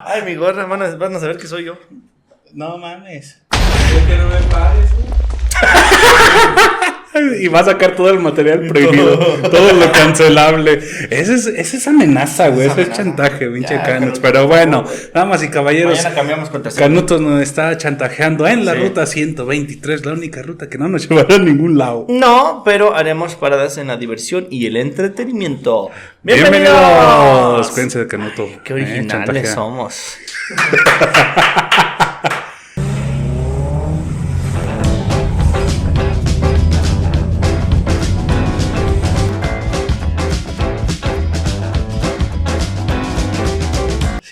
Ay, mi gorra, van a, van a saber que soy yo. No mames. Es que no me pares, güey. Y va a sacar todo el material prohibido, todo lo cancelable. Esa es, esa es amenaza, güey. Eso es chantaje, pinche Canuts. Pero bueno, damas y caballeros, cambiamos. Canutos nos está chantajeando en la Sí. ruta 123, la única ruta que no nos llevará a ningún lado. No, pero haremos paradas en la diversión y el entretenimiento. Bienvenidos. ¡Bienvenidos! Cuídense de Canuto. Qué eh, originales chantajea. somos.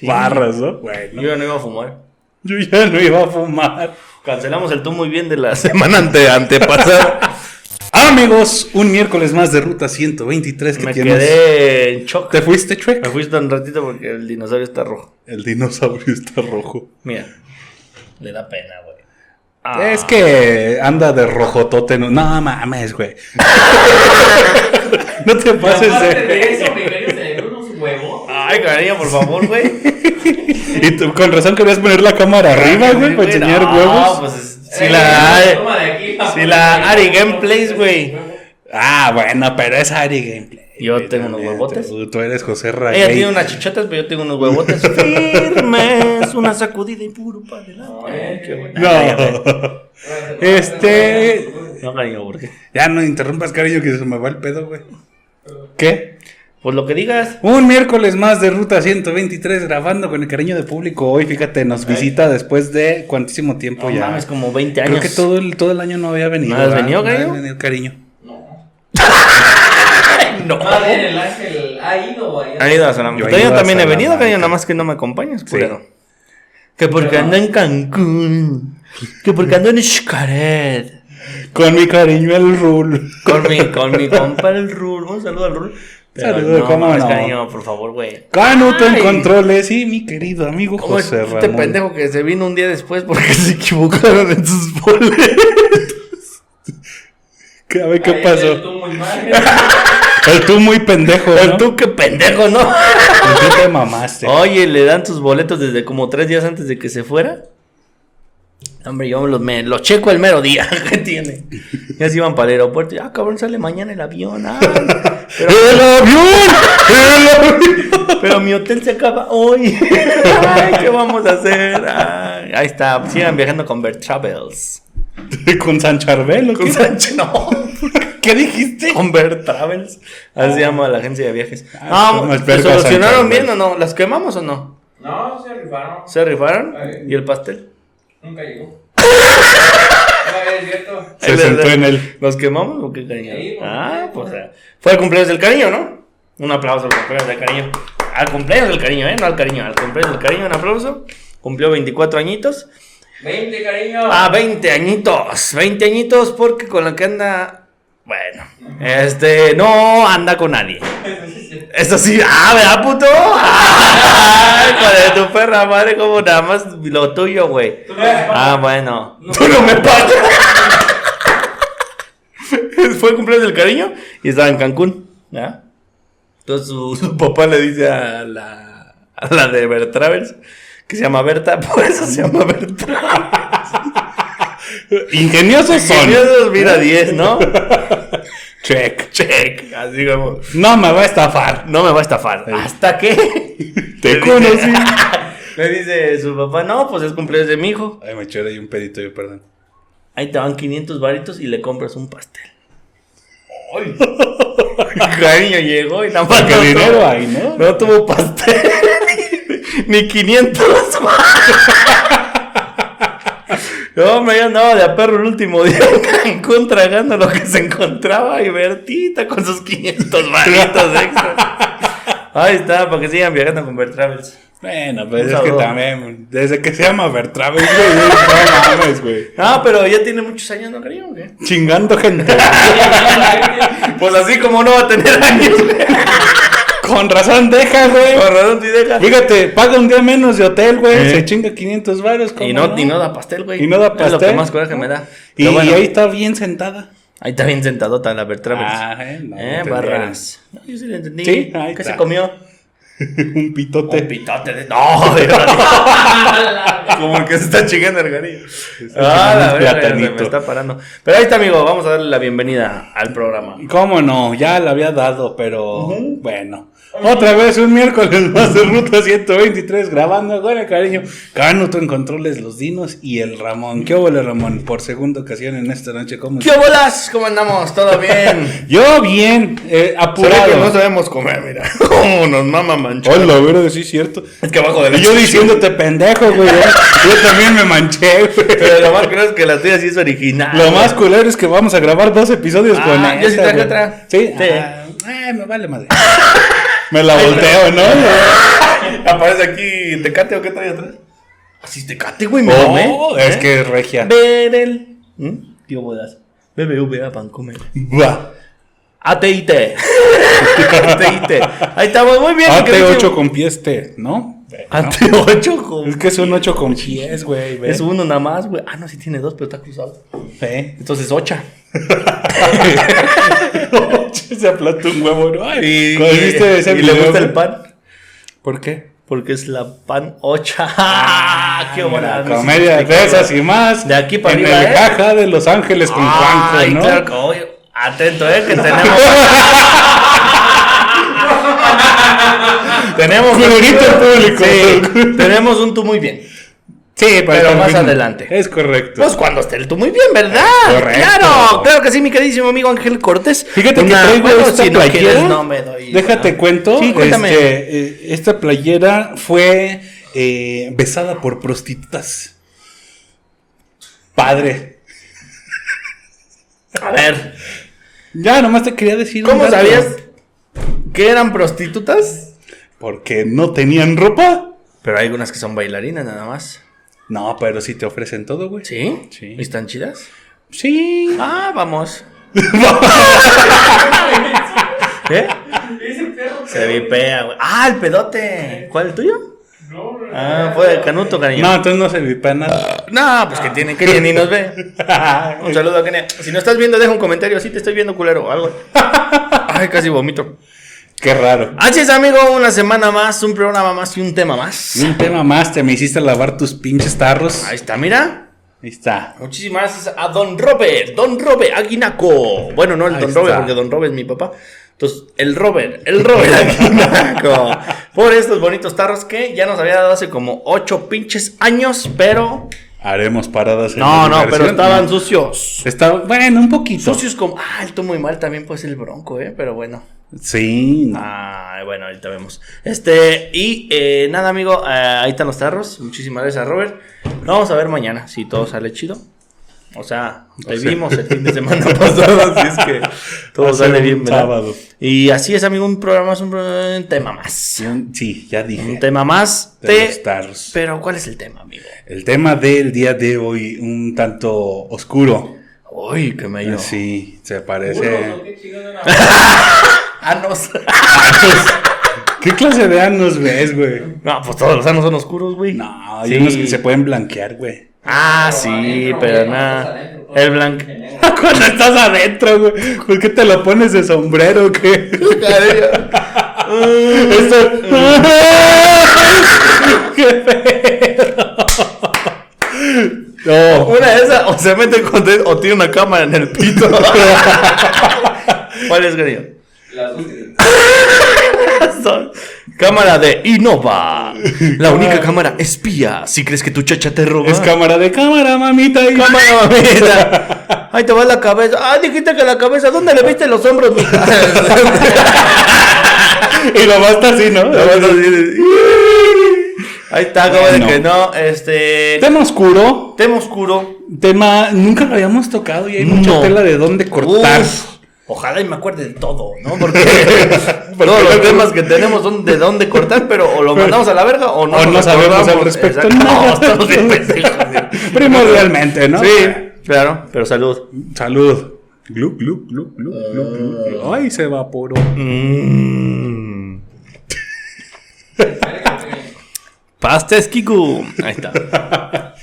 Sí. Barras, ¿no? Bueno, Yo ya no iba a fumar. yo ya no iba a fumar. Cancelamos el tú muy bien de la semana ante, antepasada. Amigos, un miércoles más de ruta 123 que Me tienes. quedé en shock. ¿Te fuiste, Trek? Me fuiste un ratito porque el dinosaurio está rojo. El dinosaurio está rojo. Mira, le da pena, güey. Ah. Es que anda de rojotote. No, no mames, güey. no te pases de. de eso, unos huevos. Ay, cariño, por favor, güey. Y tú con razón querías poner la cámara arriba, güey, para enseñar no, huevos. pues es- si Eh, la. Si la Ari Gameplays, güey. Ah, bueno, pero es Ari Gameplay. Yo tengo unos huevotes. Tú, tú eres José Ella Rayay. tiene unas chichotas, pero yo tengo unos huevotes firmes. Una sacudida y puro para adelante. No. Este. No, cariño, ¿por qué? Ya no interrumpas, cariño, que se me va el pedo, güey. ¿Qué? Pues lo que digas. Un miércoles más de Ruta 123 grabando con el cariño del público. Hoy, fíjate, nos visita después de cuantísimo tiempo No ya. mames, como 20 años. Creo que todo el, todo el año no había venido. ¿No has venido, No había cariño? venido, cariño. No. Más bien el ángel ha ido Ha ido a Salamanca. Yo Yo a también he venido, cariño, nada más que no me acompañas, culero. Que porque Pero- ando en Cancún. Que porque ando en Xcaret. Con mi cariño el rule. Con mi, con mi compa el Rul. Un saludo al Rul. Pero Saludo, no, cómo no. cariño, por favor, güey. Canuto en controles y mi querido amigo ¿Cómo es José este Ramón. pendejo que se vino un día después porque se equivocaron en sus boletos? ¿Qué- A ver qué pasó. Tú muy mal. El tú muy pendejo, ¿no? El tú, qué pendejo, ¿no? El tú te mamaste. Oye, le dan tus boletos desde como tres días antes de que se fuera. Hombre, yo los, me, los checo el mero día que tiene. Ya se iban para el aeropuerto. Ya, cabrón, sale mañana el avión. ay, pero, ¡El avión! ¡El avión! pero mi hotel se acaba hoy. Ay, ¿qué vamos a hacer? Ay, ahí está. Sigan viajando con Bert Travels. ¿Con San Charbel o Con qué? Sánchez, no. ¿Qué dijiste? Con Bert Travels. Así se llama la agencia de viajes. Ah, No, el ¿se solucionaron bien o no? ¿Las quemamos o no? No, se rifaron. ¿Se rifaron? Ay. ¿Y el pastel? Nunca llegó. No, es cierto. Se sentó en él. ¿Nos quemamos o qué cariño? Sí, pues, ah, pues pues. eh, fue el cumpleaños del cariño, ¿no? Un aplauso al cumpleaños del cariño. Al cumpleaños del cariño, ¿eh? No al cariño, al cumpleaños del cariño, un aplauso. Cumplió 24 añitos. 20, cariño. Ah, 20 añitos. 20 añitos porque con la que anda. Bueno, este, no anda con nadie. Eso sí, ah, ¿verdad, puto? Ay, de tu perra madre, como nada más lo tuyo, güey. Ah, bueno. No. Tú no me pagas. Fue el cumpleaños del cariño y estaba en Cancún. ¿ya? Entonces su, su papá le dice a la, a la de Bert Travels que se llama Berta, por eso se llama Berta. Ingeniosos son. Ingeniosos, mira 10, ¿no? Check. Check. Así como, No me va a estafar. no me va a estafar. ¿Hasta qué? Te Le conocí. dice- Le dice su papá, no, pues es cumpleaños de mi hijo. Ay, me eché ahí un pedito, yo, perdón. Ahí te van 500 varitos y le compras un pastel. ¡Ay! Cariño llegó y nada más. No dinero tuvo- hay, ¿no? No tuvo pastel. Ni 500. No, me andaba de a perro el último día en Cancún tragando lo que se encontraba y Bertita con sus 500 varitos extra. Ahí está, para que sigan viajando con Bert Travels. Bueno, pues es que también, desde que se llama Bertraves, güey, no mames, güey. No, pero ya tiene muchos años, ¿no, cariño? o qué? Chingando gente. Pues así como no va a tener años, güey. Con razón, deja, güey. Con razón, sí deja. Fíjate, paga un día menos de hotel, güey. Eh. Se chinga 500 varos. Y no, y no da pastel, güey. Y no da Es lo pastel. que más coraje me da. Y, Pero bueno, y ahí está bien sentada. ahí está bien sentadota la Bertravels. Ah, eh, no, eh, barras. No, yo sí le entendí. Sí, ahí ¿Qué está. se comió? Un pitote. Un pitote de. No, de. Como que se está chingando el Gargarillo. Ah, la platanito. me está parando. Pero ahí está, amigo. Vamos a darle la bienvenida al programa. ¿Cómo no? Ya la había dado, pero bueno. Otra vez un miércoles más de Ruta 123 grabando con el cariño. Canuto en controles los dinos y el Ramón. ¿Qué hubo, Ramón? Por segunda ocasión en esta noche. ¿Cómo ¿Qué bolas? ¿Cómo andamos? ¿Todo bien? Yo bien, eh, apurado. que no sabemos comer, mira. Cómo nos mama manchar. Hola, verdad, sí es cierto. Es que abajo de la Y yo diciéndote pendejo, güey. ¿eh? Yo también me manché, güey. Pero lo más creo es que la tuya sí es original. Lo más culero es que vamos a grabar dos episodios Ah, con yo sí traje otra. Sí. Sí. Ah, eh, me vale madre. me la volteo, ¿no? Aparece aquí Tecate o qué trae atrás. Así Tecate, güey, me Oh, ve. es que es regia. Ver el. ¿Mm? Tío Bodas. BBVA Bancomer. Va. ATIT. ATIT. Ahí estamos, muy bien. mi AT8 queridísimo. con T, ¿no? AT8 con- Es que es un 8 con pies, güey. Es uno nada más, güey. Ah, no, sí tiene dos, pero está cruzado. ¿Eh? Entonces, ocha. Se aplastó un huevo, ¿no? Ay, Y, ¿cuál viste ese y le gusta el pan. ¿Por qué? Porque es la pan ocha. ¡Ah! ¡Qué buena! Comedia de esas y más. De aquí para en arriba, el ¿eh? caja de Los Ángeles con Juanjo, Ay, ¿no? claro que oye, Atento, eh, que tenemos. tenemos. Público. Sí, tenemos un tú muy bien. Sí, Pero más fin- adelante. Es correcto. Pues cuando esté el tú muy bien, ¿verdad? Correcto. Claro, claro que sí, mi queridísimo amigo Ángel Cortés. Fíjate que Una- traigo bueno, esta si no playera. quieres, no me doy. Déjate cuento. Sí, cuéntame. este, eh, esta playera fue eh, besada por prostitutas. Padre. A ver, Ya, nomás te quería decir. ¿cómo sabías que eran prostitutas? Porque no tenían ropa. Pero hay algunas que son bailarinas nada más. No, pero sí te ofrecen todo, güey. ¿Sí? Sí. ¿Y están chidas? Sí. Ah, vamos. Perro. Se vipea, güey. Ah, el pedote. ¿Cuál el tuyo? No, Ah, fue de Canuto, cariño. No, entonces no se vipea nada. No, pues que tiene, que ni nos ve. Un saludo a Kenia. Si no estás viendo, deja un comentario. Sí, te estoy viendo, culero. Algo. Ay, casi vomito. Qué raro. Así es, amigo. Una semana más, un programa más y un tema más. Y un tema más, te me hiciste lavar tus pinches tarros. Ahí está, mira. Ahí está. Muchísimas gracias a Don Robert. Don Robert Aguinaco. Bueno, no el Ahí Don está. Robert, porque Don Robert es mi papá. Entonces, el Robert, el Robert Aguinaco. Por estos bonitos tarros que ya nos había dado hace como ocho pinches años, pero. Haremos paradas en No, no, pero estaban No. sucios. Está, bueno, un poquito. Sucios como. Ah, el tú muy mal también puede ser el bronco, ¿eh? Pero bueno. Sí, no. Ah, bueno, ahorita vemos. Este, y eh, nada, amigo, eh, ahí están los tarros. Muchísimas gracias a Robert. Lo vamos a ver mañana, si todo sale chido. O sea, te sea. vimos el fin de semana pasado, así es que todo sale bien, ¿verdad? sábado. Y así es, amigo, un programa más, un, tema más. Sí, ya dije. Un tema más de de... los tarros. Pero, ¿cuál es el tema, amigo? El tema del día de hoy, un tanto oscuro. Uy, que me yo. Sí, se parece. ¿o qué chingados eran? Anos. ¿Qué clase de anos ves, güey? no, pues todos los anos son oscuros, güey. No, hay Sí. unos que se pueden blanquear, güey. Ah, Pero sí, adentro, pero güey, nada. cuando estás adentro, todo El blanco. Cuando estás adentro, güey. ¿Por qué te lo pones de sombrero, qué? Esto... ¡Qué pedo! No. Una de esas, o se mete con o tiene una cámara en el pito. ¿Cuál es, Grillo? Las dos Cámara de Innova. La única cámara espía. Si crees que tu chacha te roba. Es cámara de cámara, mamita. y- cámara, mamita. Ahí te va la cabeza. Ah, dijiste que la cabeza. ¿Dónde le viste los hombros, mija? Y lo basta así, ¿no? Ahí está, como de que no. Este. Tema oscuro. Tema oscuro. Tema, nunca lo habíamos tocado y hay mucha tela de dónde cortar. Uf, ojalá y me acuerde de todo, ¿no? Porque todos los temas que tenemos son de dónde cortar, pero o lo mandamos a la verga o no, O no sabemos al respecto. No, estamos bien. Primordialmente, ¿no? Sí, claro, pero salud. Salud. Glu, glu, glu, glu, glu, glu. Ay, se evaporó. Mm. Pastes Kiku. Ahí está.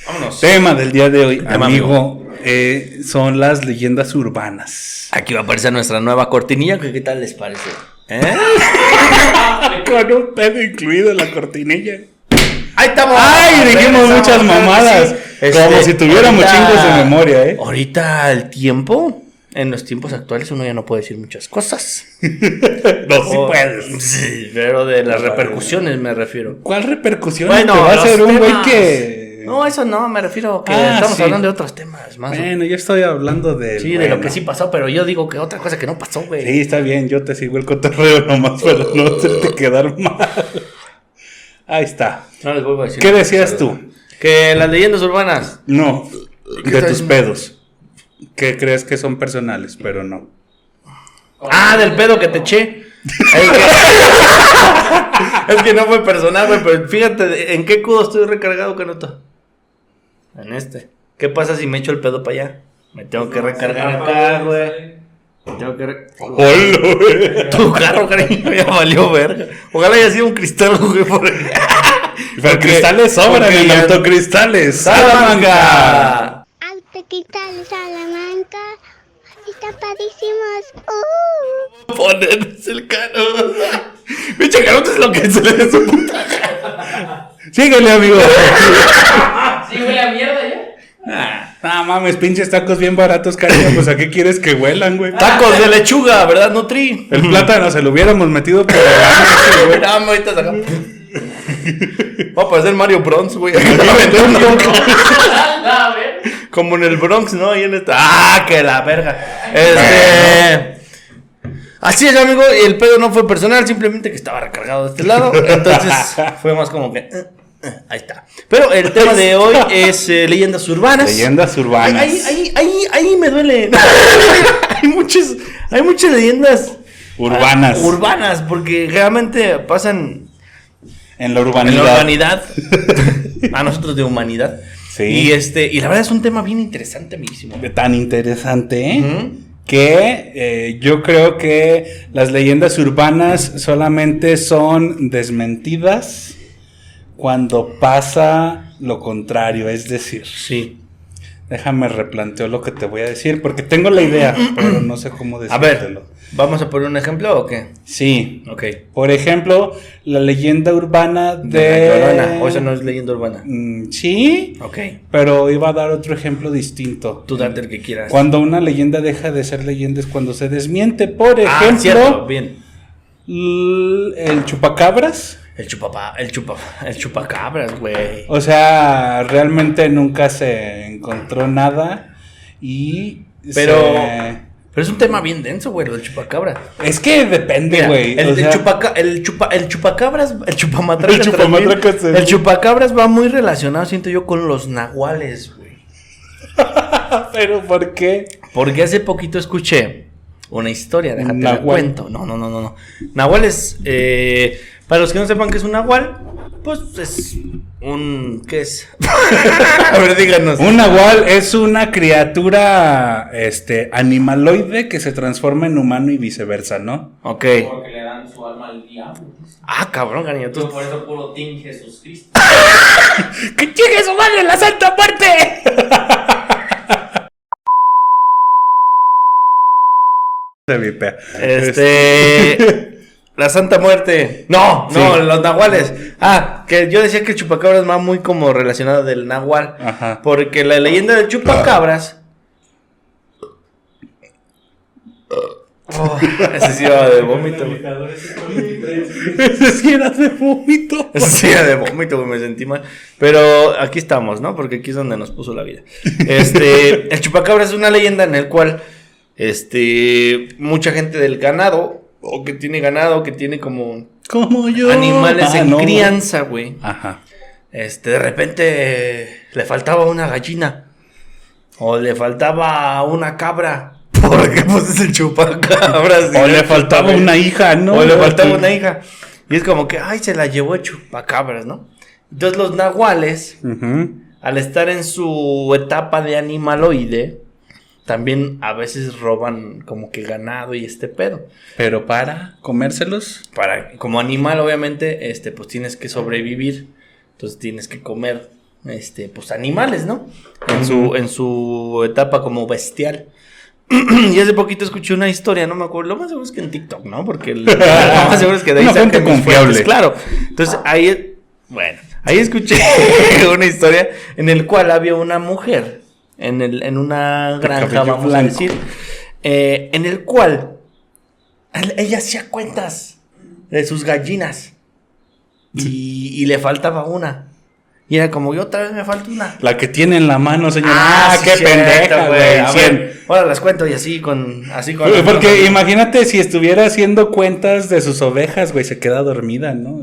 Vámonos. Tema del día de hoy, amigo, eh, son las leyendas urbanas. Aquí va a aparecer nuestra nueva cortinilla. que ¿Qué tal les parece? ¿Eh? Con un pedo incluido en la cortinilla. Ahí estamos. Ay, dijimos muchas mamadas. sí. Como Este, si tuviéramos ahorita- chingos de memoria, ¿eh? Ahorita el tiempo, en los tiempos actuales, uno ya no puede decir muchas cosas. No, sí O- puedes. Sí, pero de las repercusiones me refiero. ¿Cuál repercusión Bueno, te va a ser un güey que. No, eso no, me refiero que Ah, estamos sí. hablando de otros temas más. Bueno, yo estoy hablando de. sí, de lo que sí pasó, pero yo digo que otra cosa que no pasó, güey. Sí, está bien, yo te sigo el cotorreo nomás para no hacerte quedar mal. Ahí está. No les vuelvo a decir. ¿Qué decías tú? Que las leyendas urbanas. No, ¿Qué de tus diciendo? pedos. Que crees que son personales, pero no. Ah, del pedo que te eché. Es que, es que no fue personal, güey, pero fíjate, ¿en qué cudo estoy recargado, Canuto? En este. ¿Qué pasa si me echo el pedo para allá? Me tengo que recargar acá, güey. Me tengo que... re- ¡Hola, güey! Tu carro, cariño, ya valió verga. Ojalá haya sido un cristal, güey, por Pero cristales sobran porque en autocristales. ¡Salamanca! ¡Salamanca! Autocristales Salamanca. Están padrísimos. ¡Uh! Ponerse el cano. Pinche canuto es lo que se le dé su puta. Síguele, amigo. Sí, huele a mierda ya. Ah, mames, pinches tacos bien baratos, cariño. Pues a qué quieres que huelan, güey. Tacos de lechuga, ¿verdad, Nutri? El plátano se lo hubiéramos metido ese, güey. Dame ahorita saca. Va a parecer Mario Bronx, güey. Como en el Bronx, ¿no? Ahí en esta. ¡Ah, que la verga! Este. Así es, amigo. y El pedo no fue personal, simplemente que estaba recargado de este lado. Entonces fue más como que. eh, eh, ahí está. Pero el tema de hoy es eh, leyendas urbanas. Leyendas urbanas. Ahí, ahí, ahí, ahí me duele. hay muchas, hay muchas leyendas Urbanas. ah, urbanas, porque realmente pasan En la en urbanidad. la urbanidad. a nosotros de humanidad. Sí. Y este, y la verdad es un tema bien interesante, amiguísimo. Tan interesante, ¿eh? Que eh, yo creo que las leyendas urbanas solamente son desmentidas cuando pasa lo contrario. Es decir, Sí. Déjame replanteo lo que te voy a decir, porque tengo la idea, pero no sé cómo A decírtelo. ver, ¿vamos a poner un ejemplo o qué? Sí. Ok. Por ejemplo, la leyenda urbana de. De la Llorona. O eso no es leyenda urbana. Mm, sí, Ok. pero iba a dar otro ejemplo distinto. Tú date el que quieras. Cuando una leyenda deja de ser leyenda es cuando se desmiente. Por Ah, ejemplo, cierto, bien. el chupacabras. El chupapá, el chupa, el chupacabras, güey. O sea, realmente nunca se encontró nada. Y. Pero, se- pero es un tema bien denso, güey, lo del chupacabras. Es que depende, güey. el, el sea, chupaca- el, chupa- el chupacabras, el chupamatracas. El chupamatracas también. El chupacabras va muy relacionado, siento yo, con los nahuales, güey. Pero ¿por qué? Porque hace poquito escuché una historia, déjate la Nahual. cuento. No, no, no, no, no. Nahual es, eh, para los que no sepan qué es un nahual, pues es un, ¿qué es? A ver, díganos. Un nahual es una criatura este, animaloide que se transforma en humano y viceversa, ¿no? Ok. Porque le dan su alma al diablo. Ah, cabrón, cariño. Tú... por eso puro Team Jesús Cristo. ¡Que llegue su madre la Santa Muerte! Se vipea. Este. La Santa Muerte. No, no, Sí. los nahuales. Ah, que yo decía que el chupacabras va muy como relacionado del nahual. Ajá. Porque la leyenda del chupacabras. Oh, ese sí era de vómito. Ese sí era de vómito. Ese sí era de vómito, me sentí mal. Pero aquí estamos, ¿no? Porque aquí es donde nos puso la vida. Este, el chupacabras es una leyenda en el cual, este, mucha gente del ganado, o que tiene ganado, que tiene como Como yo. animales Ah, en no. crianza, güey. Ajá. Este, de repente le faltaba una gallina. O le faltaba una cabra. Porque pues es el chupacabras. O le faltaba una hija, ¿no? O le faltaba una hija. Y es como que, ay, se la llevó el chupacabras, ¿no? Entonces los nahuales, al estar en su etapa de animaloide, también a veces roban como que ganado y este pedo. Pero para comérselos. Para, como animal, obviamente, este, pues tienes que sobrevivir. Entonces tienes que comer, este, pues animales, ¿no? En su, en su etapa como bestial. y hace poquito escuché una historia, no me acuerdo, lo más seguro es que en TikTok, ¿no? Porque el- lo más seguro es que de ahí sacan confiable. fuentes, claro. Entonces ahí, bueno, ahí escuché una historia en el cual había una mujer en, el, en una granja, vamos a decir, eh, en el cual ella hacía cuentas de sus gallinas y, y le faltaba una. Y era como, yo otra vez me falta una. La que tiene en la mano, señora. Ah, sí, qué cierto, pendeja, güey. Ahora las cuento y así con. Así con Porque imagínate si estuviera haciendo cuentas de sus ovejas, güey, se queda dormida, ¿no?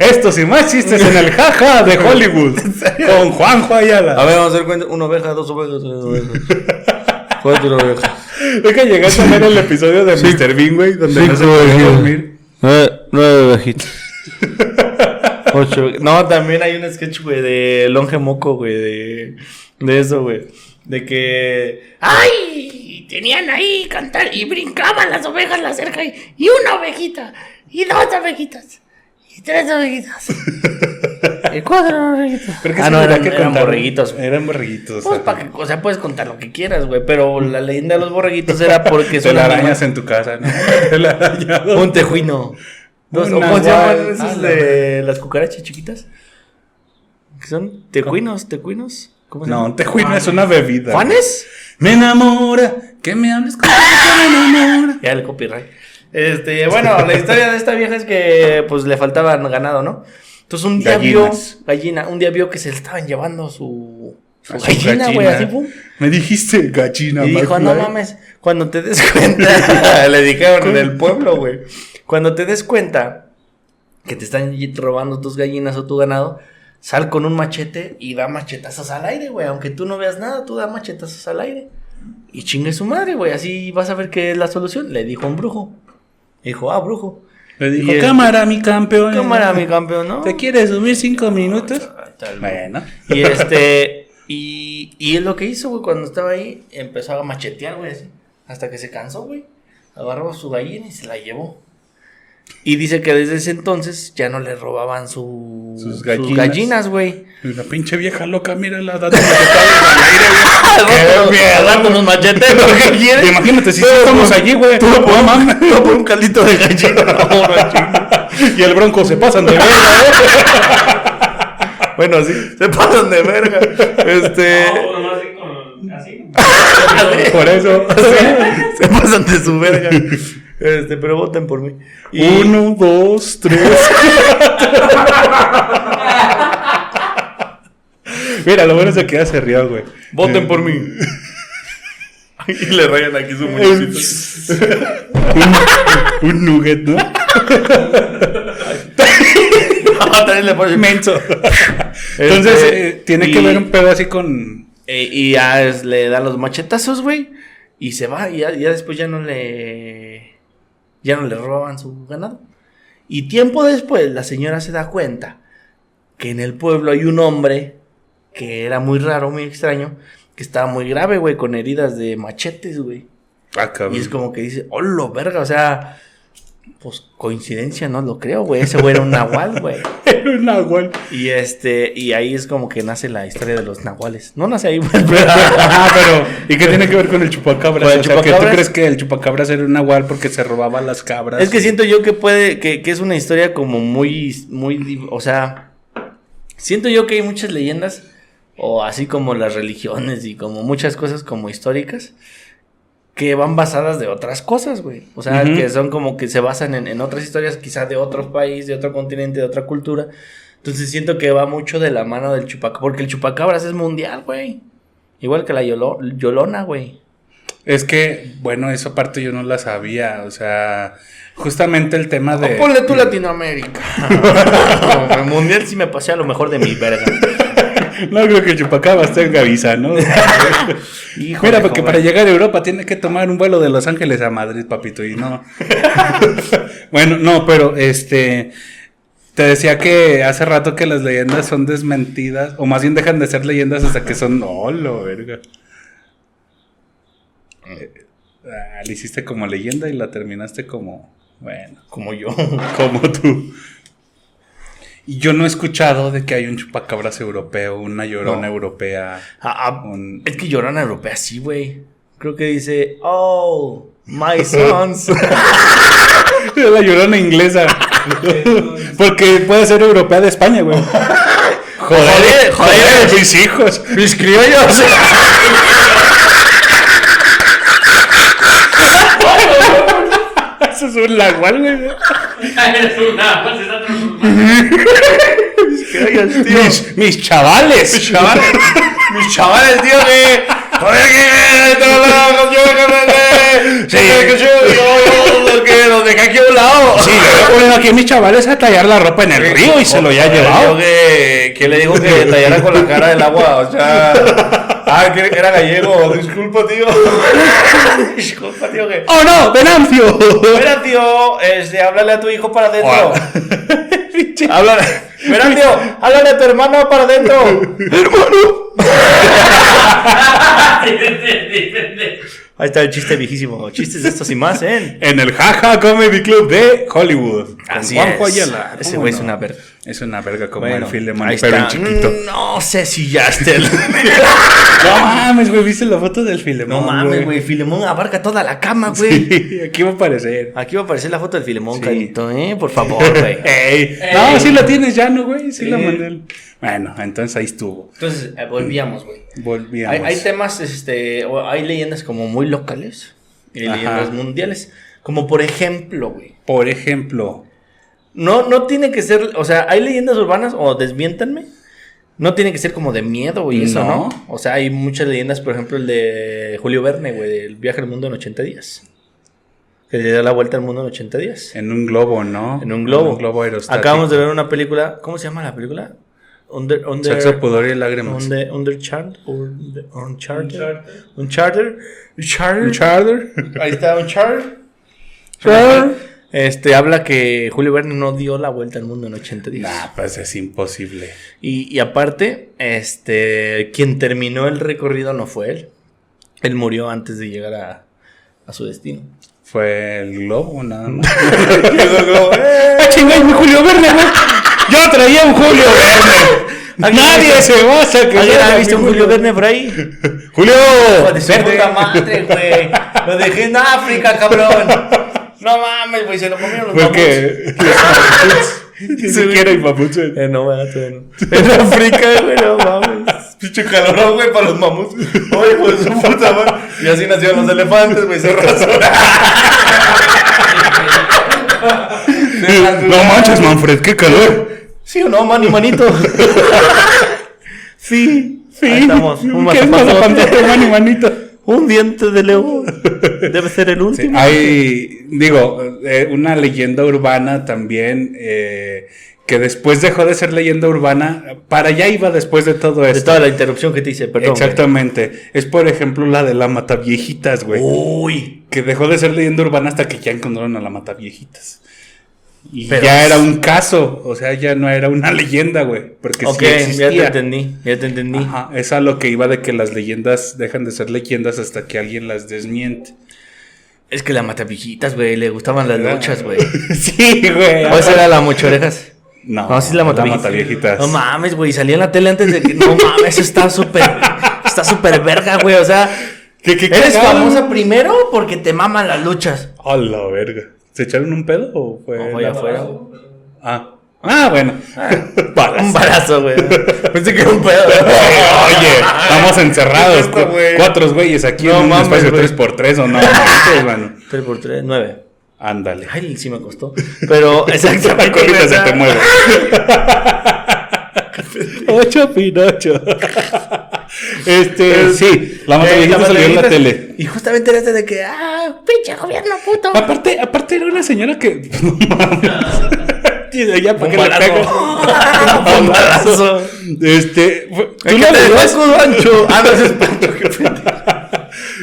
Estos y más chistes en el jaja de Hollywood. Con Juanjo Ayala. A ver, vamos a hacer cuenta. Una oveja, dos ovejas, tres ovejas. Cuatro ovejas. Es que llegaste a ver el episodio de Mr. Bean, güey, donde no se podía dormir. Nueve, nueve ovejitas. Ocho. No, también hay un sketch, güey, de Longe Moco, güey, de, de eso, güey. De que. ¡Ay! Tenían ahí cantar y brincaban las ovejas la cerca y, y una ovejita, y dos ovejitas, y tres ovejitas, y cuatro que ah, no, eran, que eran contar. borreguitos. Eran borreguitos. Pues ajá. para que, o sea, puedes contar lo que quieras, güey, pero la leyenda de los borreguitos era porque son Telarañas animales- en tu casa, ¿no? Telarañado. un tejuino. Dos, Un ¿o ¿Cómo se llaman esos Ah, la de las cucarachas chiquitas? ¿Qué son? ¿Tejuinos? ¿Tejuinos? ¿Cómo se No, llama? tejuino es una bebida. ¿Juanes? Me enamora, que me hables con que me enamora. Ya el copyright. Este, bueno, la historia de esta vieja es que pues le faltaba ganado, ¿no? Entonces un día Gallinas. vio, gallina, un día vio que se le estaban llevando su, su A su gallina, güey, así pum. Me dijiste gallina, Y dijo, no McFly". mames, cuando te des cuenta, le dijeron en el pueblo, güey, cuando te des cuenta que te están robando tus gallinas o tu ganado, sal con un machete y da machetazos al aire, güey, aunque tú no veas nada, tú da machetazos al aire. Y chingue su madre, güey, así vas a ver qué es la solución, le dijo un brujo. Dijo, ah, brujo. Le dijo, el- cámara, mi campeón. Cámara, mi campeón, ¿no? ¿Te quieres subir cinco minutos? El- Bueno. Y este, y, y es lo que hizo, güey, cuando estaba ahí, empezó a machetear, güey, así, hasta que se cansó, güey. Agarró su gallina y se la llevó. Y dice que desde ese entonces ya no le robaban su, Sus gallinas. güey. La pinche vieja loca, mírala, dando machetadas al aire, Al rato- miedo, al rato güey. nos machetean, ¿lo que güey. quieres? Imagínate, si estamos allí, güey. todo por No por un caldito de gallina. Y el bronco se pasan de verga, ¿eh? bueno, sí, se pasan de verga. Este. No, nomás así con. Así. Por eso. Se pasan de su verga. Este, pero voten por mí. Y- Uno, dos, tres. Mira, lo bueno es que ya se rió, güey. Voten por mí. y le rayan aquí su muñecito. un, un nugget, ¿no? También le ponen- Menso. Entonces, Este, eh, tiene y- que ver un pedo así con. Eh, y ya es- le da los machetazos, güey. Y se va. Y ya, ya después ya no le. Ya no le roban su ganado. Y tiempo después, la señora se da cuenta que en el pueblo hay un hombre que era muy raro, muy extraño. Que estaba muy grave, güey, con heridas de machetes, güey. Ah. Y es como que dice, hola, verga, o sea, pues coincidencia, no lo creo, güey. Ese güey era un nahual, güey. Era un nahual. Y este, y ahí es como que nace la historia de los nahuales. No nace ahí, güey, pero. Ah, pero. ¿Y qué tiene que ver con el chupacabras? El o sea, que tú crees que el chupacabras era un nahual porque se robaba las cabras. Es que siento yo que puede, que, que es una historia como muy, muy, o sea, siento yo que hay muchas leyendas, o así como las religiones y como muchas cosas como históricas, que van basadas de otras cosas, güey. O sea, que son como que se basan en, en otras historias, quizá de otro país, de otro continente, de otra cultura. Entonces siento que va mucho de la mano del chupacabras, porque el chupacabras es mundial, güey. Igual que la yolo- yolona, güey. Es que, bueno, esa parte yo no la sabía. O sea, justamente el tema de. O ponle tú Latinoamérica. el mundial sí me pasé a lo mejor de mi verga. No creo que el chupacabras tenga visa, ¿no? Híjole, Mira, porque joven. para llegar a Europa tiene que tomar un vuelo de Los Ángeles a Madrid, papito, y no. bueno, no, pero este. Te decía que hace rato que las leyendas son desmentidas, o más bien dejan de ser leyendas hasta que son. ¡Oh, lo verga! Eh, ah, le hiciste como leyenda y la terminaste como. Bueno, Como yo. como tú. Y yo no he escuchado de que hay un chupacabras europeo, una llorona No. europea. Ah, ah, Un- Es que llorona europea, sí, güey. Creo que dice, oh, my sons. La llorona inglesa. Porque puede ser europea de España, güey. Joder, joder. mis hijos. Mis criollos. Eso es un lagual, güey. Eres una. pues, esa no- criollos, tío. Mis, mis chavales. Mis chavales. Mis chavales, tío, que. Joder, que. Todos los yo que Sí, que yo, yo, ponen aquí mis chavales a tallar la ropa en el río y se lo ya llevado. que, que le dijo que tallara con la cara del agua, o sea. Ah, que era gallego, disculpa, tío. disculpa, tío, que. ¡Oh no! ¡Venancio! Tío, este, háblale a tu hijo para adentro. Háblale. Tío, háblale a tu hermano para adentro. Sí. Ahí está el chiste viejísimo. Chistes de estos y más, ¿eh? En el Jaja Comedy Club de Hollywood. Con Así Juanjo es. Ayala. Ese ¿Cómo güey no? es una verga. Es una verga como Bueno, el Filemón, ahí pero en está. chiquito. Mm, No sé si ya esté. el- No mames, güey, ¿viste la foto del Filemón? no mames, güey. Filemón abarca toda la cama, güey. Sí, aquí va a aparecer. Aquí va a aparecer la foto del Filemón, Sí. Carito, ¿eh? Por favor, güey. Ey. Ey. No, sí la tienes ya, ¿no, güey? Sí, la Sí. mandé. el- Bueno, entonces ahí estuvo. Entonces, eh, volvíamos, güey. Volvíamos. Hay, hay temas, este, hay leyendas como muy locales y leyendas mundiales. Como por ejemplo, güey. Por ejemplo, No, no tiene que ser, o sea, hay leyendas urbanas, o desmiéntanme. No tiene que ser como de miedo y eso, No. ¿no? O sea, hay muchas leyendas, por ejemplo, el de Julio Verne, güey, del viaje al mundo en 80 días. Que le da la vuelta al mundo en 80 días. en un globo, ¿no? En un globo. En un globo aerostático. Acabamos de ver una película, ¿cómo se llama la película? Under, under, Sexo, pudor y lágrimas. under, Under- Uncharted, Uncharted. Uncharted, Uncharted, ¿Un charter? Ahí está Uncharted. Este habla que Julio Verne no dio la vuelta al mundo en 80 días. Nah, pues es imposible. Y, y aparte, este, quien terminó el recorrido no fue él. Él murió antes de llegar a, a su destino. Fue el globo, nada más. ¡Eh! ¡Ah, mi Julio Verne, güey! Yo traía un Julio Verne. Nadie se va a sacar. ¿Alguien ha visto un Julio Verne por ahí? Julio Hijo de su Verde. puta madre, güey. Lo dejé en África, cabrón. No mames, güey, se lo comieron los mamuts. Porque ni siquiera hay mamuts. güey. Eh, no. Todavía no. En África, güey, no mames. Pinche calorón, güey, para los mamuts. Oye, pues su puta madre. Y así nacieron los elefantes, güey, se rasura. No manches, Manfred, qué calor. ¿Sí o no, mani, manito? sí, sí. Ahí estamos. Un ¿Qué es mazapazote, mani, manito? Un diente de león. Debe ser el último. Hay, digo, eh, una leyenda urbana también eh, que después dejó de ser leyenda urbana, para allá iba después de todo De esto. toda la interrupción que te hice, perdón. güey. Exactamente. Es por ejemplo la de la Mataviejitas, güey. Uy. Que dejó de ser leyenda urbana hasta que ya encontraron a la Mataviejitas. Y Pero ya era un caso, o sea, ya no era una leyenda, güey. Porque Ok, sí ya te existía. entendí, ya te entendí. Ajá, es a lo que iba de que las leyendas dejan de ser leyendas hasta que alguien las desmiente. Es que la matavijitas, güey, le gustaban las luchas, güey. sí, güey. ¿O esa era la mochorejas? No, No, sí es la mataviejitas. mataviejitas. No mames, güey, salía en la tele antes de que. No mames, eso está súper. Está súper verga, güey. O sea, ¿Qué, qué eres famosa primero porque te maman las luchas. A la verga. ¿Se echaron un pedo o fue.? No, fue la- afuera. Ah. Ah, bueno. Balas. Un balazo, güey. Pensé que era un pedo. Oye, estamos encerrados. Esto, güey. Cuatro güeyes aquí No en un mames, espacio güey. 3x3 o no. mames, mano. 3 por 3, 9. Ándale. Ay, sí me costó. Pero, La exactamente. colita se te mueve. Ocho Pinocho. Este, sí, la eh, mataviejita la salió en la tele. Y justamente era este de que, ah, pinche gobierno puto. Aparte, aparte era una señora que. No mames. ya para que balazo. pegas. Un balazo. Este. ¿Tú la, veías, escudo ancho. Ah, no, es Pancho, qué pendejo.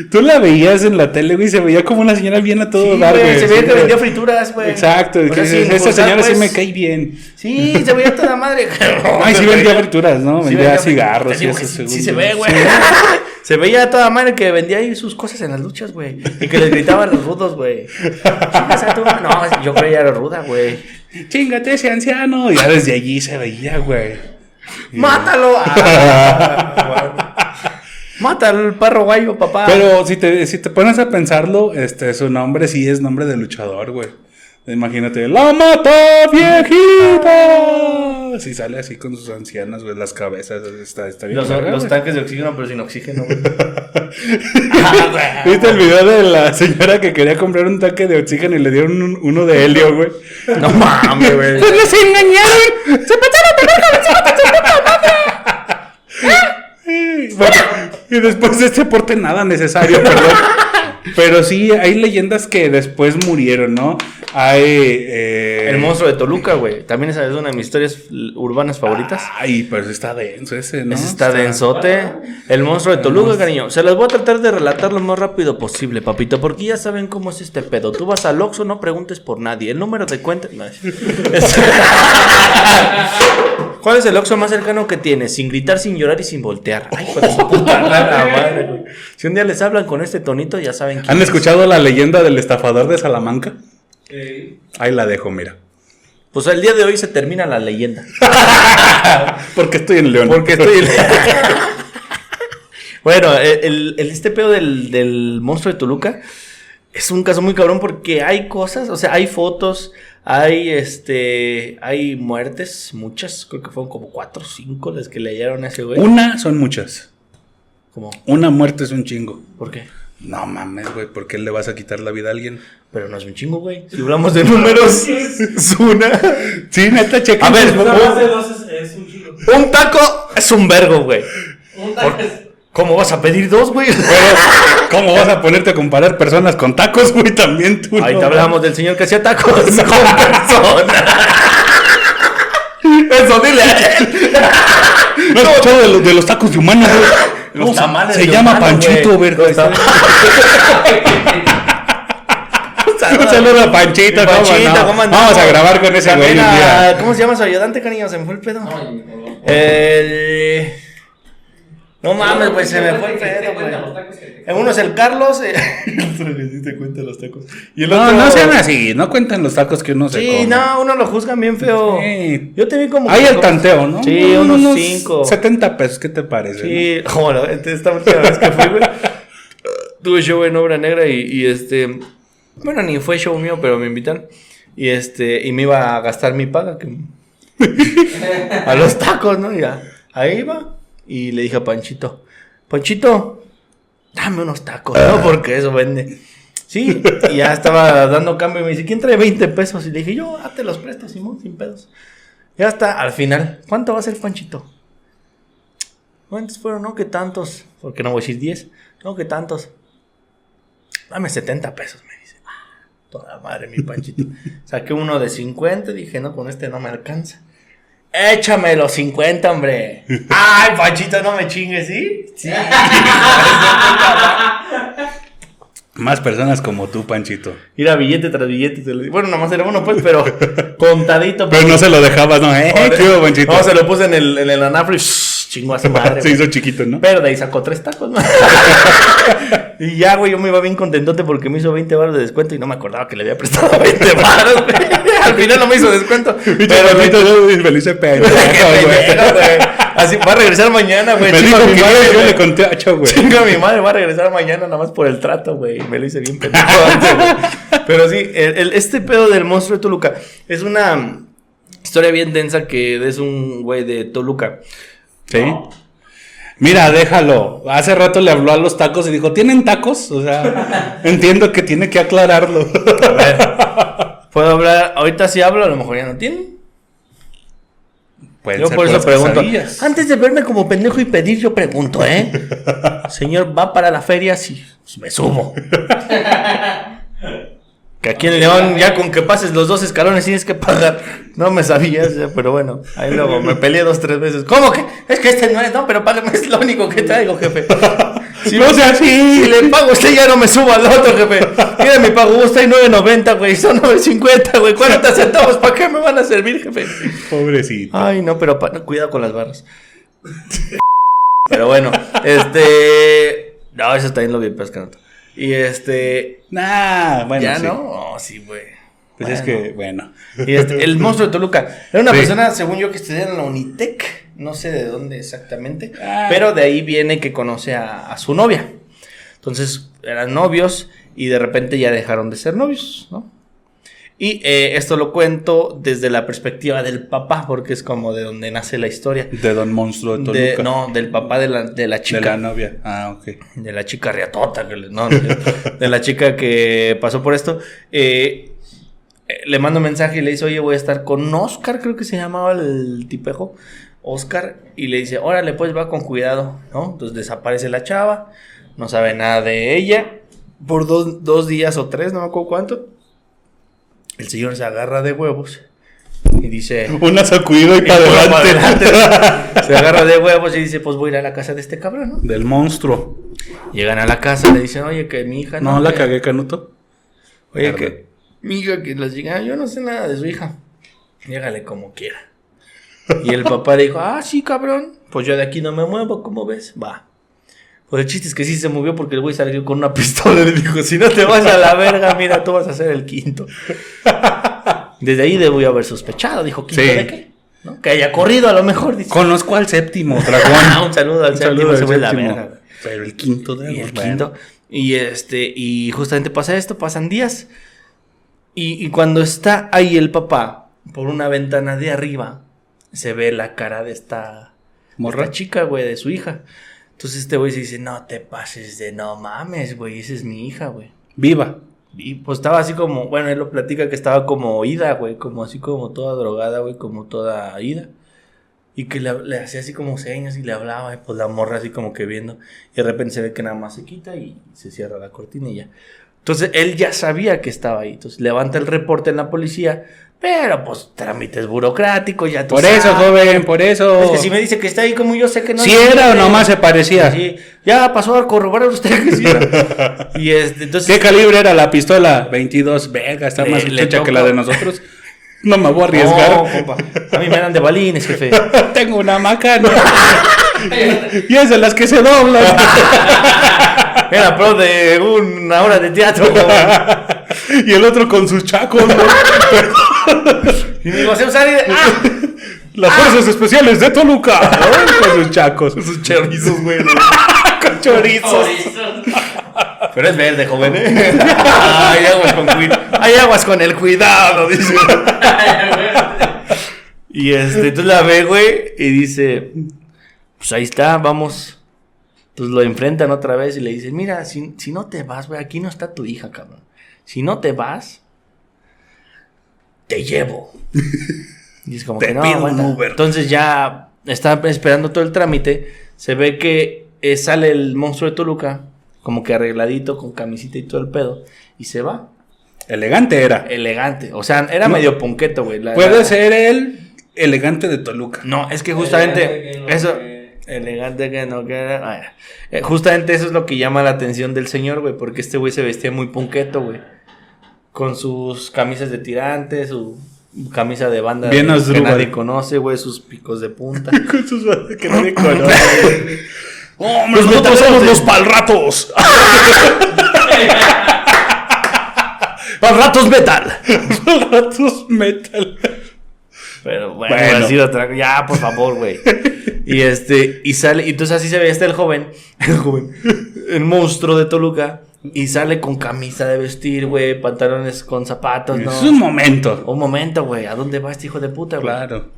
Tú la veías en la tele, güey. Se veía como una señora bien a todo Sí, dar, güey, se veía que vendía frituras, güey. Exacto. O sea, esa señora sí pues. me cae bien. Sí, se veía toda madre. Ay, sí vendía frituras, ¿no? Sí vendía vendía cigarros y eso. sí, sí se ve, güey. Se veía toda madre que vendía ahí sus cosas en las luchas, güey. Y que les gritaban los rudos, güey. No, yo creía era ruda, güey. Chingate ese anciano. Ya desde allí se veía, güey. ¡Mátalo! Ah, Mata al perro guayo, papá. Pero si te, si te pones a pensarlo, este, su nombre sí es nombre de luchador, güey. Imagínate, ¡La mata viejita! Si sale así con sus ancianas, güey, las cabezas, está, está bien. los, verga, los tanques de oxígeno, pero sin oxígeno, güey. ¿Viste el video de la señora que quería comprar un tanque de oxígeno y le dieron un- uno de helio, güey? No mames, güey. ¡Les engañaron! ¡Se Bueno, y después de este aporte nada necesario, perdón. Pero sí, hay leyendas que después murieron, ¿no? Hay. eh, El monstruo de Toluca, güey. También esa es una de mis historias urbanas favoritas. Ay, pero está denso ese, ¿no? Ese está densote. El monstruo de Toluca, cariño. Se las voy a tratar de relatar lo más rápido posible, papito, porque ya saben cómo es este pedo. Tú vas al Oxxo, no preguntes por nadie. El número de cuenta... no, ¿Cuál es el Oxxo más cercano que tienes? Sin gritar, sin llorar y sin voltear. Ay, su puta madre, güey. Si un día les hablan con este tonito, ya saben quién ¿Han es. escuchado la leyenda del estafador de Salamanca? Ahí la dejo, mira. Pues el día de hoy se termina la leyenda. Porque estoy en León. Porque estoy. bueno, el, el- este pedo del, del monstruo de Toluca es un caso muy cabrón porque hay cosas, o sea, hay fotos, hay este. Hay muertes, muchas, creo que fueron como cuatro o cinco las que le hallaron a ese güey. Una son muchas. ¿Cómo? Una muerte es un chingo. ¿Por qué? No mames, güey, ¿por qué le vas a quitar la vida a alguien? Pero no es un chingo, güey. Si hablamos de números, es una. Sí, neta, checa. A ver, dos es, es un chico. Un taco es un vergo, güey. Un taco es- ¿Cómo vas a pedir dos, güey? ¿cómo vas a ponerte a comparar personas con tacos, güey? También tú. Ahí no te hablamos del señor que hacía tacos con persona. Eso, dile a él. ¿No escuchado de, los- de los tacos de humano, güey? Los ¿Cómo se- tamales Se de llama Panchito, güey. Un saludo a Panchito, ¿cómo Panchito, no? ¿cómo? Vamos a grabar con ese güey ¿Cómo se llama su ayudante, cariño? Se me fue el pedo. Ay, por favor. El. No mames, güey, se me fue el pedo, güey. Uno es el Carlos. eh. Sí te cuenta los tacos. Y el No, otro. no sean así, no cuenten los tacos que uno se Sí, come. no, uno lo juzgan bien feo. Sí. Yo te vi como. Hay el tanteo, ¿no? Sí, unos cinco. 70 pesos, ¿qué te parece? Sí, bueno, esta última vez que fui, güey. Tuve show en Obra Negra y, y, este. Bueno, ni fue show mío, pero me invitan. Y este. Y me iba a gastar mi paga. Que, a los tacos, ¿no? Ya. Ahí iba. Y le dije a Panchito: Panchito, dame unos tacos, ¿no? Porque eso vende. Sí, y ya estaba dando cambio y me dice, ¿quién trae 20 pesos? Y le dije, yo, ah, te los presto, Simón, sin pedos. Ya está, al final, ¿cuánto va a ser Panchito? ¿Cuántos fueron? No, que tantos. Porque no voy a decir 10. No, que tantos. Dame 70 pesos, me dice. Ah, toda madre, mi Panchito. Saqué uno de 50 y dije, no, con este no me alcanza. Échame los 50, hombre. Ay, Panchito, no me chingues, ¿sí? Sí. Más personas como tú, Panchito. Mira, billete tras billete. se lo. Bueno, nomás era uno, pues, pero contadito. Pero no se lo dejabas, ¿no? ¿Eh? Joder. ¿Qué hubo, Panchito? No, se lo puse en el, en el anafre y shh, chingó a su madre. se hizo chiquito, ¿no? Pero de ahí sacó tres tacos, ¿no? y ya, güey, yo me iba bien contentote porque me hizo 20 baros de descuento y no me acordaba que le había prestado 20 baros, güey. Al final no me hizo descuento. Pero Pero me feliz de pendejo, güey. Así va a regresar mañana, güey. Me dijo mi madre, yo, le conté a Cho, güey. Chinga mi madre, va a regresar mañana nada más por el trato, güey. Me lo hice bien pendejo antes, güey. Pero sí, el- el- este pedo del monstruo de Toluca es una historia bien densa que es un güey de Toluca. Sí. Mira, déjalo. Hace rato le habló a los tacos y dijo, ¿tienen tacos? O sea, entiendo que tiene que aclararlo. A ver, puedo hablar, ahorita sí hablo, a lo mejor ya no tienen. Pueden Yo por eso pregunto. Antes de verme como pendejo y pedir, yo pregunto, ¿eh? Señor, ¿va para la feria? Sí, pues me subo. Que aquí en León, ya con que pases los dos escalones tienes que pagar. No me sabías, pero bueno. Ahí luego me peleé dos, tres veces. ¿Cómo que? Es que este no es, no, pero págame, es lo único que traigo, jefe. Si No sea así. Si le pago a usted, ya no me subo al otro, jefe. Mira, mi pago usted 9.90, güey. Son 9.50, güey. 40 centavos, ¿para qué me van a servir, jefe? Pobrecito. Ay, no, pero pa- cuidado con las barras. pero bueno, este. No, eso también lo vi pescando. Y este. Nah, bueno, ya sí. no, Oh, sí, güey. Pues es que, bueno. Y este, el monstruo de Toluca. Era una Sí. persona, según yo, que estudiaba en la Unitec. No sé de dónde exactamente. Ah. Pero de ahí viene que conoce a, a su novia. Entonces eran novios y de repente ya dejaron de ser novios, ¿no? Y eh, esto lo cuento desde la perspectiva del papá, porque es como de donde nace la historia. De Don Monstruo de De- Toluca. no, del papá de la, de la de chica. la novia. Ah, ok. de la chica riatota, que le- no, no, de la chica que pasó por esto, eh, eh, le mando un mensaje y le dice, oye, voy a estar con Oscar, creo que se llamaba el tipejo, Oscar, y le dice, órale, pues va con cuidado, ¿no? Entonces desaparece la chava, no sabe nada de ella, por dos, dos días o tres, no me acuerdo cuánto, el señor se agarra de huevos y dice... Una sacudida y para adelante. adelante. Se agarra de huevos y dice, pues voy a ir a la casa de este cabrón, ¿no? Del monstruo. Llegan a la casa, le dicen, oye, que mi hija No, la que- cagué, Canuto. Oye, Perdón. que mi hija que les diga, yo no sé nada de su hija. Llégale como quiera. Y el papá dijo, ah, sí, cabrón. Pues yo de aquí no me muevo, ¿cómo ves? Va. Pues el chiste es que sí se movió porque el güey salió con una pistola y le dijo, si no te vas a la verga, mira, tú vas a ser el quinto. Desde ahí debo haber sospechado, dijo, ¿quinto Sí. de qué? ¿No? Que haya corrido a lo mejor, dice. Conozco al séptimo Ah, dragón. un saludo al Un séptimo, saludo se al fue la séptimo. verga. Pero el quinto de Y el quinto. Y este, y justamente pasa esto, pasan días. Y, y cuando está ahí el papá, por una ventana de arriba, se ve la cara de esta, Morra. esta chica, güey, de su hija. Entonces este güey se dice, no te pases de no mames, güey, esa es mi hija, güey. Viva. Y pues estaba así como, bueno, él lo platica que estaba como oída, güey, como así como toda drogada, güey, como toda ida. Y que le, le hacía así como señas y le hablaba, y pues la morra así como que viendo. Y de repente se ve que nada más se quita y se cierra la cortinilla. Entonces él ya sabía que estaba ahí. Entonces levanta el reporte en la policía, pero pues trámites burocráticos, ya tú Por eso, joven, por eso. Es que si me dice que está ahí, como yo sé que no. Si era o nomás se parecía. Sí, ya pasó a corroborar usted que sí era. Y este, entonces. ¿Qué calibre era la pistola? 22. Verga, está Le- más le hecha que la de nosotros. No me voy a No, arriesgar. compa. A mí me dan de balines, jefe. Tengo una macana. y es de las que se doblan. Era pro de una hora de teatro. y el otro con sus chacos. ¿no? Y me digo, ¿se usar? y- ¡Ah! Las fuerzas especiales de Toluca. ¿no? Con sus chacos. Sus chorizos, güey. con chorizos. Pero es verde, joven. ¿eh? Hay aguas con cuidado. Hay aguas con el cuidado, dice. Y este, entonces la ve, güey, y dice, pues ahí está, vamos. Pues lo enfrentan otra vez y le dicen, mira, si, si no te vas, güey, aquí no está tu hija, cabrón. Si no te vas, te llevo. Y es como Te que no, pido un. Uber. Entonces ya está esperando todo el trámite. Se ve que eh, sale el monstruo de Toluca, como que arregladito, con camisita y todo el pedo, y se va. Elegante era. Elegante. O sea, era No. medio ponqueto, güey. La- Puede la- ser el elegante de Toluca. No, es que justamente Elegante que no eso. que- Elegante que no queda. ah. Eh, justamente eso es lo que llama la atención del señor, güey, porque este güey se vestía muy punqueto, güey. Con sus camisas de tirante, su camisa de banda Bien que Asdrúbal. nadie conoce, güey, sus picos de punta. Con sus que nadie conoce. ¡Oh, Los nosotros metaleros somos de- los palratos! ¡Para ratos metal! palratos metal. Pero bueno, Bueno. así lo traigo. Ya, por favor, güey. Y este, y sale, y entonces así se ve este el joven, el joven, el monstruo de Toluca, y sale con camisa de vestir, güey, pantalones con zapatos, ¿no? Es un momento. Un momento, güey, ¿a dónde va este hijo de puta, güey? Claro.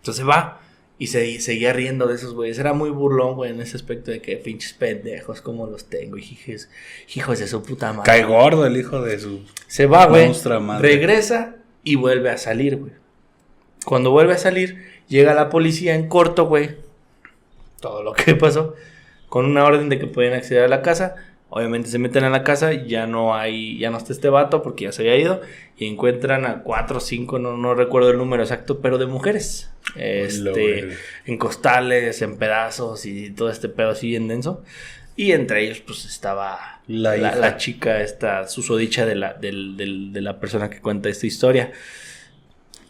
Entonces va y se seguía riendo de esos güeyes. Era muy burlón, güey, en ese aspecto de que pinches pendejos, como los tengo, hijos, hijos de su puta madre. Cae gordo el hijo de su. Se va, güey. Regresa y vuelve a salir, güey. Cuando vuelve a salir, llega la policía en corto, güey. Todo lo que pasó. Con una orden de que pueden acceder a la casa. Obviamente se meten a la casa, ya no hay, ya no está este vato porque ya se había ido. Y encuentran a cuatro o cinco, no, no recuerdo el número exacto, pero de mujeres. Este, en costales, en pedazos y todo este pedo así bien denso. Y entre ellos, pues estaba La la, chica, esta susodicha de la, del- del- de la persona que cuenta esta historia.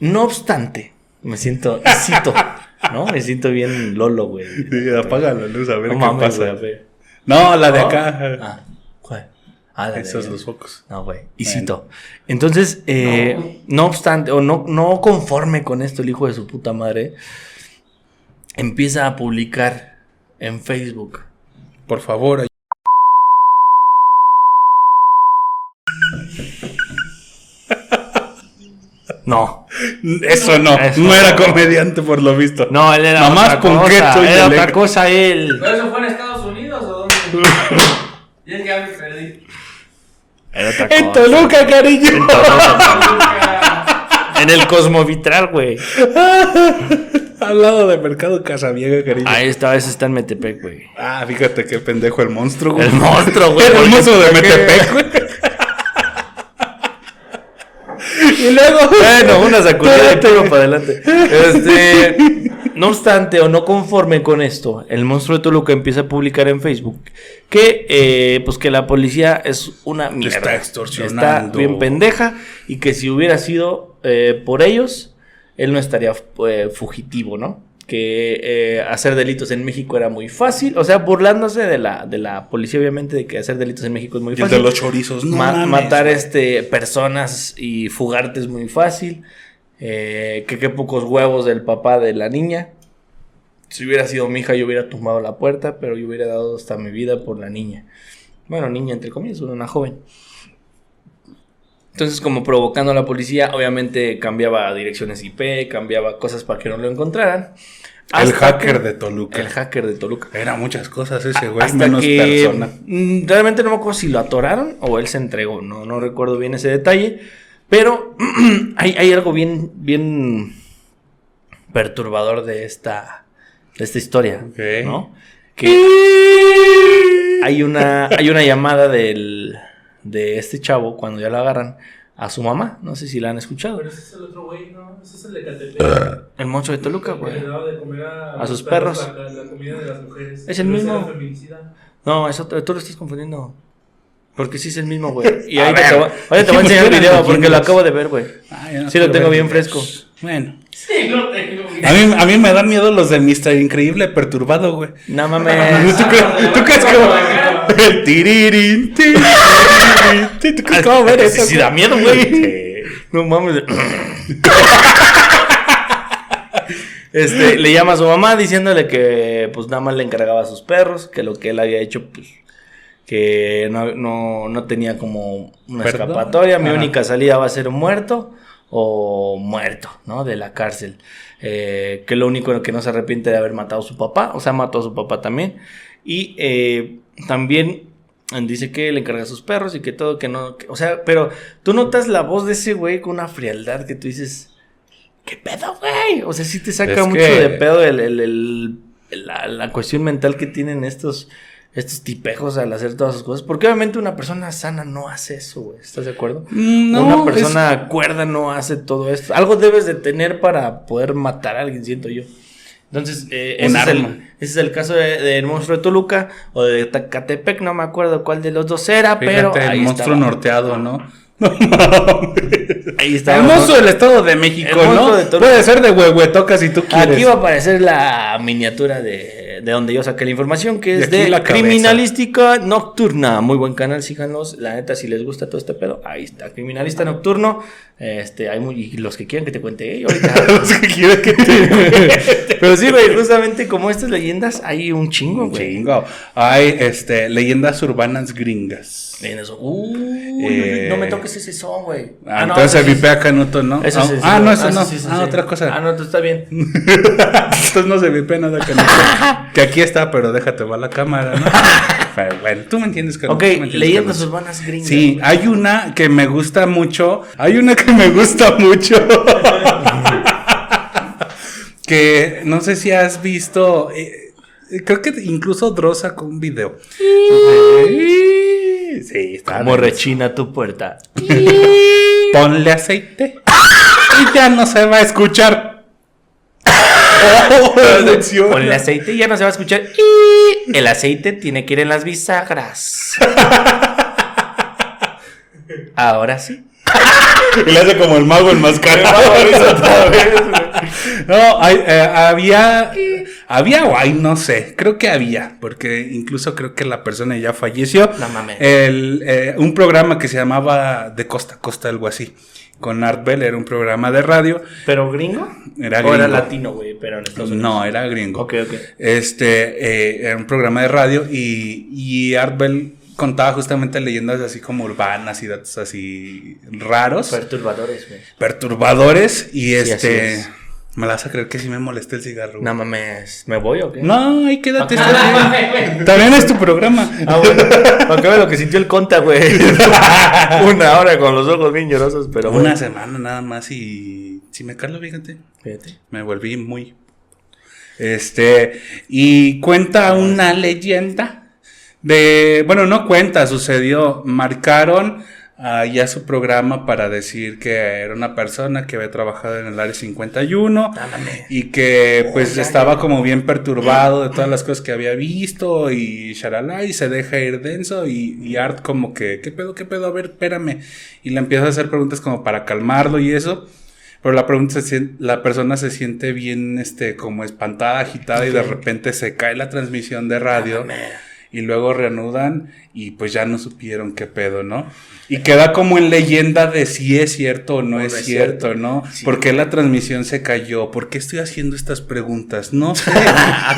No obstante, me siento, ¿no? Me siento bien lolo, güey. Sí, apaga la luz a ver No qué mames, pasa. güey. No, la de ¿No? acá. Ah, ¿cuál? Ah, la Esos de- los focos. No, güey. Y cito. Entonces, eh, no. obstante, o no, no conforme con esto, el hijo de su puta madre empieza a publicar en Facebook. Por favor, ay- No. eso no. Eso no era comediante por lo visto. No, él era Mamás otra con cosa. Era otra cosa él. ¿Pero eso fue en Estados? Y es que ya me perdí. Era otra En cosa. Toluca, cariño. En Toluca. En el Cosmovitral, güey. Al lado de Mercado Casabiega, cariño. Ahí esta vez está en Metepec, güey. Ah, fíjate qué pendejo el monstruo, güey. El monstruo, güey. el monstruo de Metepec, güey. y luego. Bueno, una sacudida y pego para adelante. Este, no obstante, o no conforme con esto, el monstruo de Toluca empieza a publicar en Facebook que, eh, pues que la policía es una mierda. está extorsionando. Está bien pendeja y que si hubiera sido eh, por ellos, él no estaría eh, fugitivo, ¿no? Que eh, hacer delitos en México era muy fácil, o sea, burlándose de la, de la policía, obviamente, de que hacer delitos en México es muy Y el fácil. de los chorizos. No Ma- mames, matar este personas y fugarte es muy fácil. Eh, que qué pocos huevos del papá de la niña. Si hubiera sido mi hija, yo hubiera tumbado la puerta, pero yo hubiera dado hasta mi vida por la niña. Bueno, niña entre comillas, una joven. Entonces, como provocando a la policía, obviamente cambiaba direcciones IP, cambiaba cosas para que no lo encontraran. El hacker que- de Toluca. El hacker de Toluca. Era muchas cosas ese güey, Hasta menos que persona. mm, realmente no me acuerdo si lo atoraron o él se entregó, no, no recuerdo bien ese detalle, pero hay, hay algo bien, bien perturbador de esta, de esta historia. ¿no? Que hay una, hay una llamada del, de este chavo cuando ya lo agarran a su mamá, no sé si la han escuchado, Pero ese es el otro güey, ¿no? Ese es el de Catepec. el monstruo de Toluca, güey. le daba de comer a, sus perros. La, la comida de las mujeres. Es el mismo. No, eso tú lo estás confundiendo. Porque sí es el mismo, güey. Y A ahí te, voy- ahorita te voy a enseñar el video porque lo acabo de ver, güey. Ah, no Sí, lo tengo ver bien videos. fresco. Bueno. Sí, lo tengo. A mí, a mí me dan miedo los de Mr. Increíble perturbado, güey. No ¿Tú mames. crees, tú crees que el tirirín, tirirín, ti- ¿Tú crees que va a ver Ese eso? sí da miedo, güey. No mames. Este, le llama a su mamá diciéndole que pues nada más le encargaba a sus perros, que lo que él había hecho, pues, que no, no, no tenía como una ¿Perdón? escapatoria, mi Ajá. única salida va a ser muerto o muerto, ¿no? De la cárcel. Eh, que lo único que no se arrepiente de haber matado a su papá, o sea, mató a su papá también. Y eh, también dice que le encarga a sus perros y que todo, que no, que- o sea, pero tú notas la voz de ese güey con una frialdad que tú dices, ¿qué pedo, güey? O sea, sí te saca Es mucho que- de pedo el, el- el- la, la cuestión mental que tienen estos, estos tipejos al hacer todas sus cosas. Porque obviamente una persona sana no hace eso, güey. ¿Estás de acuerdo? Mm, No, una persona cuerda no hace todo esto. Algo debes de tener para poder matar a alguien, siento yo. Entonces, eh, ese, es el, ese es el caso de- del monstruo de Toluca o de Tacatepec, no me acuerdo cuál de los dos era, pero ahí el monstruo estaba. norteado, ¿no? No mames. Ahí está. El monstruo del Estado de México, El ¿no? de Toluca. Puede ser de Huehuetoca si tú quieres. Aquí va a aparecer la miniatura de, de donde yo saqué la información, que es de la cabeza. Criminalística Nocturna. Muy buen canal, síganlos. La neta, si les gusta todo este pedo, ahí está. Criminalista Nocturno. Este, hay muy, y los que quieran que te cuente, ¿eh? ahorita. Los que quieren que te Pero sí, güey, justamente como estas leyendas, hay un chingo, Un güey. chingo. Hay este, leyendas urbanas gringas. En eso. Uy, Eh, no me toques ese son, güey. Ah, entonces ese el sí. vipea Canuto, ¿no? Ese ah, sí, ah, no, eso no. sí, ah, sí. otra cosa. Ah, no, tú está bien. Entonces no se vipea nada Canuto. que aquí está, pero déjate va la cámara, ¿no? Pero bueno, tú me entiendes, Canuto. Ok, leyendas urbanas gringas. Sí, hay una que me gusta mucho. Hay una que me gusta mucho. que no sé si has visto. eh, creo que incluso Dross sacó un video. Sí, está. Como rechina tu puerta. Ponle aceite y ya no se va a escuchar. Con el aceite ya no se va a escuchar. Y el aceite tiene que ir en las bisagras. Ahora sí. Y le hace como el mago enmascarado. No, hay, eh, había, había o hay, no sé, creo que había, porque incluso creo que la persona ya falleció. No mames. El, eh, un programa que se llamaba De Costa a Costa, algo así, con Art Bell, era un programa de radio. ¿Pero gringo? Era ¿O era gringo. latino, güey? Pero en Estados Unidos. No, era gringo. Ok, ok. Este, eh, era un programa de radio y, y Art Bell contaba justamente leyendas así como urbanas y datos así raros, Perturbadores, güey. perturbadores y Sí, este... Me la vas a creer que sí me molesta el cigarro. No mames. ¿Me voy o qué? No, ahí quédate. Ah, bien. También es tu programa. Ah, bueno. Lo que sintió el conta, güey. Una hora con los ojos bien llorosos, pero Una bueno. semana nada más y si me calo, fíjate. Fíjate. Me volví muy. Este. Y cuenta una leyenda de. Bueno, no cuenta, sucedió. Marcaron ah, ya su programa para decir que era una persona que había trabajado en el área 51 Ándame. y que pues estaba como bien perturbado de todas las cosas que había visto y shalala y se deja ir denso y, y Art como que, ¿qué pedo, qué pedo? A ver, espérame. Y le empieza a hacer preguntas como para calmarlo y eso. Pero la pregunta se la persona se siente bien, este, como espantada, agitada y de repente se cae la transmisión de radio y luego reanudan y pues ya no supieron qué pedo, ¿no? Y queda como en leyenda de si es cierto o no, es, cierto, cierto. ¿no? Sí. ¿Por qué la transmisión se cayó? ¿Por qué estoy haciendo estas preguntas? No sé.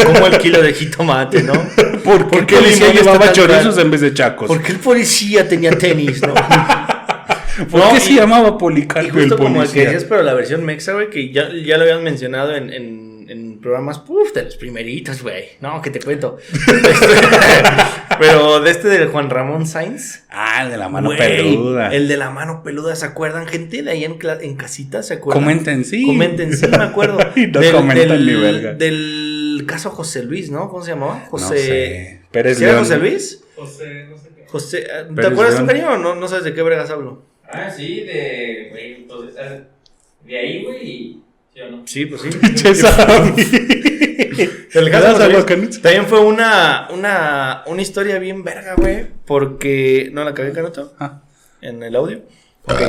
Como el kilo de jitomate, ¿no? ¿Por el qué el policía llevaba chorizos en vez de chacos? ¿Por qué el policía tenía tenis, no? ¿Por No, qué y- se llamaba Y Policarpo el justo como el que decías, pero la versión mexa, güey, que ya, ya lo habían mencionado en, en, en programas, puf, de los primeritos, güey. No, que te cuento. Pero de este del Juan Ramón Sainz. Ah, el de la mano peluda. El de la mano peluda, ¿se acuerdan, gente? De ahí en, en casita, ¿se acuerdan? Comenten, sí. Comenten, sí, me acuerdo. Y no comentan ni verga. Del caso José Luis, ¿no? ¿Cómo se llamaba? José. No sé. Pérez ¿Sí era León. José Luis? José, no sé qué. José, ¿te Pérez acuerdas León. cariño, o no, no sabes de qué vergas hablo? Ah, sí, de. Güey, pues, de ahí, güey. ¿Sí o no? Sí, pues sí. Sabe. El caso también fue una, una, una historia bien verga, güey. Porque. ¿No la cagué, Canuto? Ah. En el audio. Ok.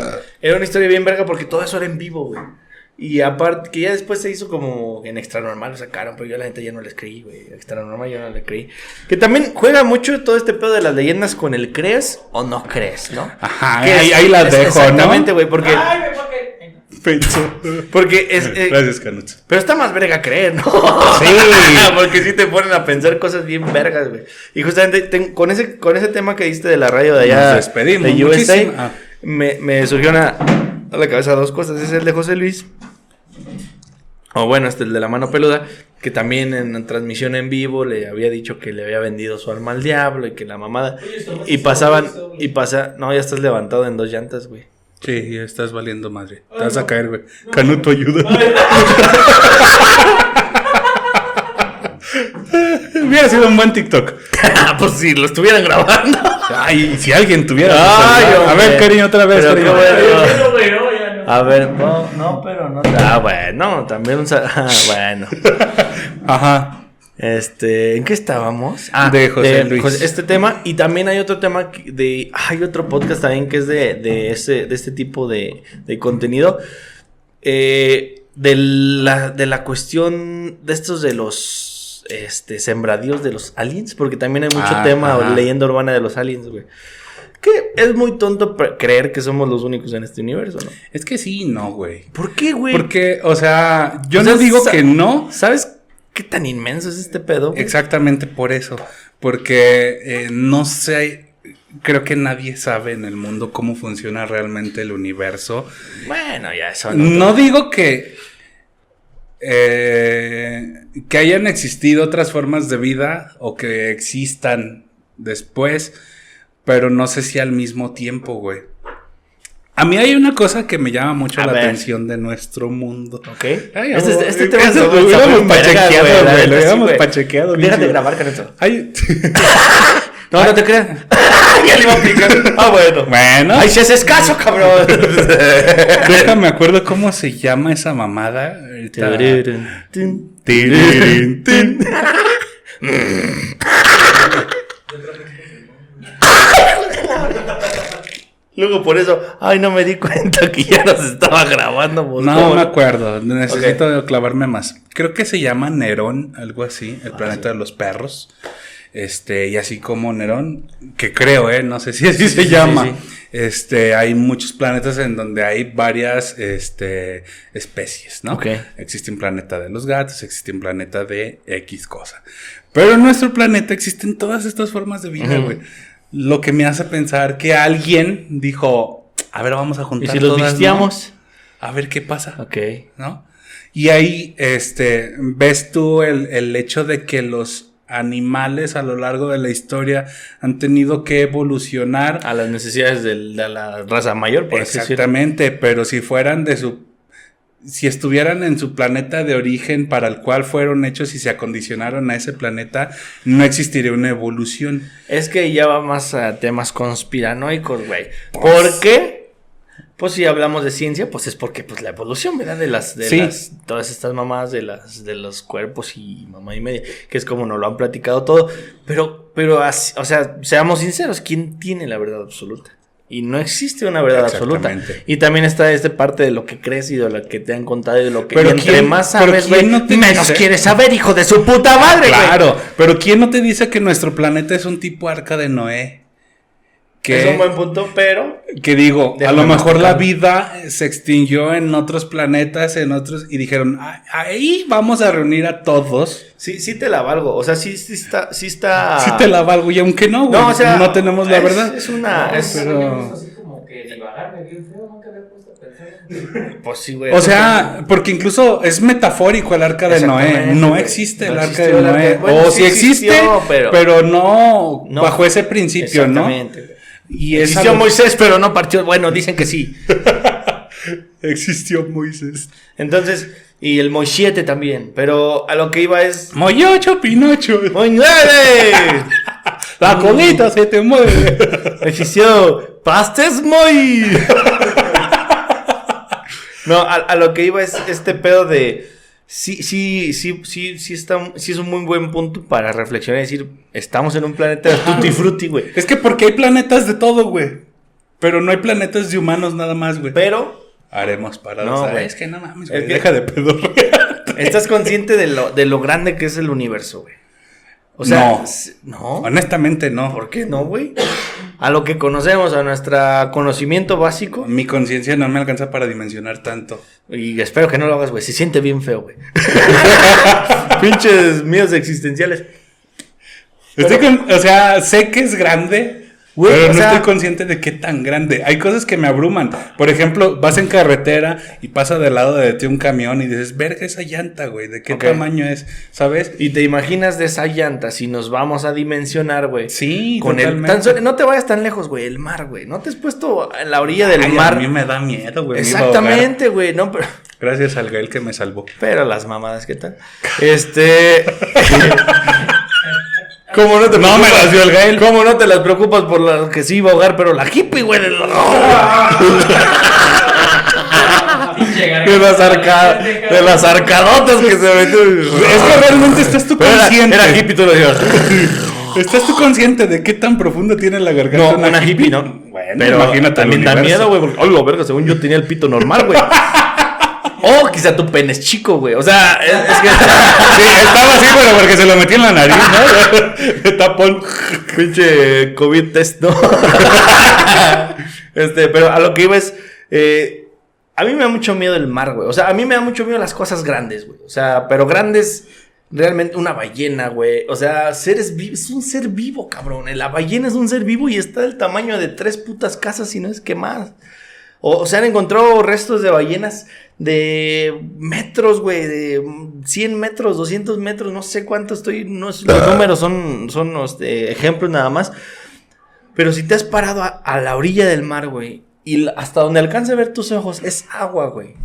Era una historia bien verga porque todo eso era en vivo, güey. Y aparte, que ya después se hizo como en extra normal, lo sacaron, pero yo a la gente ya no les creí, güey. Extra normal yo no le creí. Que también juega mucho todo este pedo de las leyendas con el crees o no crees, ¿no? Ajá, Que ahí, es- ahí la es- dejo, Exactamente, ¿no? güey, porque. ¡Ay, me fue que- Pensó. Porque es. eh, Gracias, Canuto. pero está más verga creer, ¿no? Sí. Porque sí te ponen a pensar cosas bien vergas, güey. Y justamente ten- con, ese, con ese tema que diste de la radio de allá. Nos despedimos, De USA. Ah. me, me surgió una, a la cabeza dos cosas. Es el de José Luis. O bueno, este el de la mano peluda. Que también en la transmisión en vivo le había dicho que le había vendido su alma al diablo y que la mamada. Y pasaban. Y pasa. No, ya estás levantado en dos llantas, güey. Sí, ya estás valiendo madre. Te vas a caer, güey. Canuto, ayuda. Hubiera sido un buen TikTok. Por si lo estuvieran grabando. Ay, si alguien tuviera. Ay, a ver, cariño, otra vez. Pero cariño. A ver, no, no, pero no. Ah, bueno, también un. Ah, bueno. Ajá. Este, ¿en qué estábamos? Ah, De José Luis. Este tema. Y también hay otro tema de. Hay otro podcast también que es de, de, ese, de este tipo de, de contenido. Eh, de, la, de la cuestión de estos de los este, sembradíos de los aliens. Porque también hay mucho Ah, tema ajá. leyenda urbana de los aliens, güey. Que es muy tonto creer que somos los únicos en este universo, ¿no? Es que sí, no, güey. ¿Por qué, güey? Porque, o sea, yo O sea, no digo que no. ¿Sabes qué tan inmenso es este pedo? güey? Exactamente por eso. Porque eh, no sé. Creo que nadie sabe en el mundo cómo funciona realmente el universo. Bueno, ya eso No digo que. eh, que hayan existido otras formas de vida o que existan después, pero no sé si al mismo tiempo, güey. A mí hay una cosa que me llama mucho A la ver. atención de nuestro mundo. Ok. Ay, este, amor, este tema eso está- lo hubiéramos pachequeado, güey, lo hubiéramos pachequeado, Déjate grabar con esto. Ay, No, no te creas. ya le iba a aplicar. Ah, bueno. bueno, Ay, si haces caso, cabrón. déjame acuerdo cómo se llama esa mamada. Tin. Tiririn, tin. Luego por eso, ay, no me di cuenta que ya nos estaba grabando. pues, No ¿cómo me acuerdo, necesito clavarme más. Creo que se llama Nerón, algo así, el planeta de los perros. Este, y así como Nerón, que creo, eh, no sé si así se sí, llama. sí. Este, hay muchos planetas en donde hay varias este, especies, ¿no? Ok. Existe un planeta de los gatos, existe un planeta de X cosa. Pero en nuestro planeta existen todas estas formas de vida, güey. Lo que me hace pensar que alguien dijo, a ver, vamos a ¿Y juntar si los todas, ¿no? vistiamos? A ver qué pasa. Ok. ¿no? Y ahí, este, ves tú el, el hecho de que los animales a lo largo de la historia han tenido que evolucionar. A las necesidades del- de la raza mayor, por así decirlo. Exactamente, pero si fueran de su... Si estuvieran en su planeta de origen para el cual fueron hechos y se acondicionaron a ese planeta, no existiría una evolución. Es que ya va más a temas conspiranoicos, güey. ¿Por qué? Pues si hablamos de ciencia, pues es porque pues la evolución, ¿verdad? De las, de Sí. las, todas estas mamás de las, de los cuerpos y mamá y media, que es como nos lo han platicado todo. Pero, pero, así- o sea, seamos sinceros, ¿quién tiene la verdad absoluta? Y no existe una verdad absoluta. Y también está esta parte de lo que crees y de lo que te han contado y de lo que Pero entre quién- más sabes, güey, no menos dice- quieres saber, hijo de su puta madre. Claro, pero ¿quién no te dice que nuestro planeta es un tipo arca de Noé? Que, Es un buen punto, pero que digo, a lo mejor la vida se extinguió en otros planetas, en otros, y dijeron, "Ah, ahí vamos a reunir a todos. sí, sí te la valgo. O sea, sí, sí está, sí está. Si te la valgo, y aunque no, güey, No, o sea, no tenemos la es- verdad. Es una. No, es- pero-. Pues sí, güey. O sea, porque incluso es metafórico el arca de Noé. No existe el No arca de arca Noé. bueno, o sí si existe, existió, pero, pero- no, No. bajo ese principio, ¿no? Exactamente, güey. Y Existió algo- Moisés, pero no partió. Bueno, dicen que sí. Existió Moisés. Entonces, y el Moisiete también. Pero a lo que iba es. Moyocho, Pinocho. ¡Muy nueve! La colita se te mueve. Existió Pastes Muy. No, a, a lo que iba es este pedo de. Sí, sí, sí, sí, sí, está, sí es un muy buen punto para reflexionar y decir, estamos en un planeta de tutti frutti, güey. Es que porque hay planetas de todo, güey. Pero no hay planetas de humanos nada más, güey. Pero Haremos paradas. No, güey. es que no mames, Es güey. que- Deja de pedorrear. estás consciente de lo, de lo grande que es el universo, güey. O sea, No. no. Honestamente, no. ¿Por qué no, güey? A lo que conocemos, a nuestro conocimiento básico. Mi conciencia no me alcanza para dimensionar tanto. Y espero que no lo hagas, güey. Se siente bien feo, güey. Pinches miedos existenciales. Estoy con- o sea, sé que es grande, Pero no sea- estoy consciente de qué tan grande. Hay cosas que me abruman. Por ejemplo, vas en carretera y pasa del lado de ti un camión y dices, verga esa llanta, güey, ¿de qué tamaño es? ¿Sabes? Y te imaginas de esa llanta si nos vamos a dimensionar, güey. Sí, Con el, totalmente. tan solo- no te vayas tan lejos, güey, el mar, güey. No te has puesto en la orilla del mar. A mí me da miedo, güey. Exactamente, güey. No, pero, Gracias al Gael que me salvó. pero las mamadas, ¿qué tal? Este. ¿Cómo no te No me preocupas? las dio el Gael. ¿Cómo no te las preocupas por la que sí iba a ahogar, pero la hippie, güey? De, las, arca- de las arcadotas que se metió. Es que realmente estás tú era, consciente. era hippie, tú lo decías. ¿Estás tú consciente de qué tan profunda tiene la garganta? No, una hippie, ¿no? Bueno, Pero imagínate. también da miedo, güey. Porque, lo verga, según yo tenía el pito normal, güey. O quizá tu pene es chico, güey. O sea, es, es que. Sí, estaba así, pero porque se lo metí en la nariz, ¿no? Tapón. Pinche COVID test, ¿no? este, pero a lo que iba es. eh, a mí me da mucho miedo el mar, güey. O sea, a mí me da mucho miedo las cosas grandes, güey. O sea, pero grandes. Realmente una ballena, güey. O sea, seres es un ser vivo, cabrón. La ballena es un ser vivo y está del tamaño de tres putas casas, y no es que más. O, o se han encontrado restos de ballenas de metros, güey, de 100 metros, 200 metros, no sé cuánto estoy, no es- los números son, son este, ejemplos nada más. Pero si te has parado a, a la orilla del mar, güey, y hasta donde alcance a ver tus ojos es agua, güey.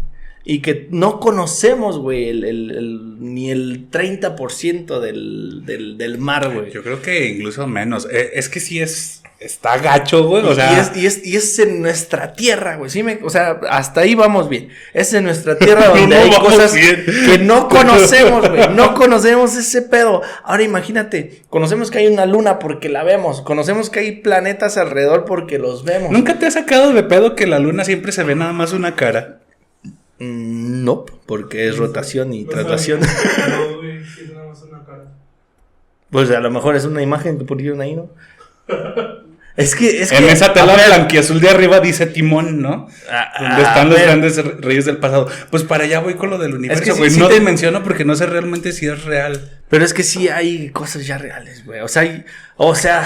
Y que no conocemos, güey, el, el- el- ni el 30% del, del, del mar, güey. Yo creo que incluso menos. Eh, Es que sí es. Está gacho, güey. O sea, y, es, y, es, y es en nuestra tierra, güey. ¿sí me- o sea, hasta ahí vamos bien. Es en nuestra tierra donde No hay cosas bien. que no conocemos, güey. No conocemos ese pedo. Ahora imagínate, conocemos que hay una luna porque la vemos. Conocemos que hay planetas alrededor porque los vemos. ¿nunca te has sacado de pedo que la luna siempre se ve nada más una cara? Mm, No, porque es rotación y traslación. No, güey, sí, es nada más una cara. Pues a lo mejor es una imagen que pusieron ahí, ¿no? Es que, es en que. esa tela ver, blanquiazul de arriba dice Timón, ¿no? a- Donde a están los ver, grandes re- reyes del pasado. Pues para allá voy con lo del universo, que sí- no te- menciono porque no sé realmente si es real. Pero es que sí hay cosas ya reales, güey. O sea, hay, o sea,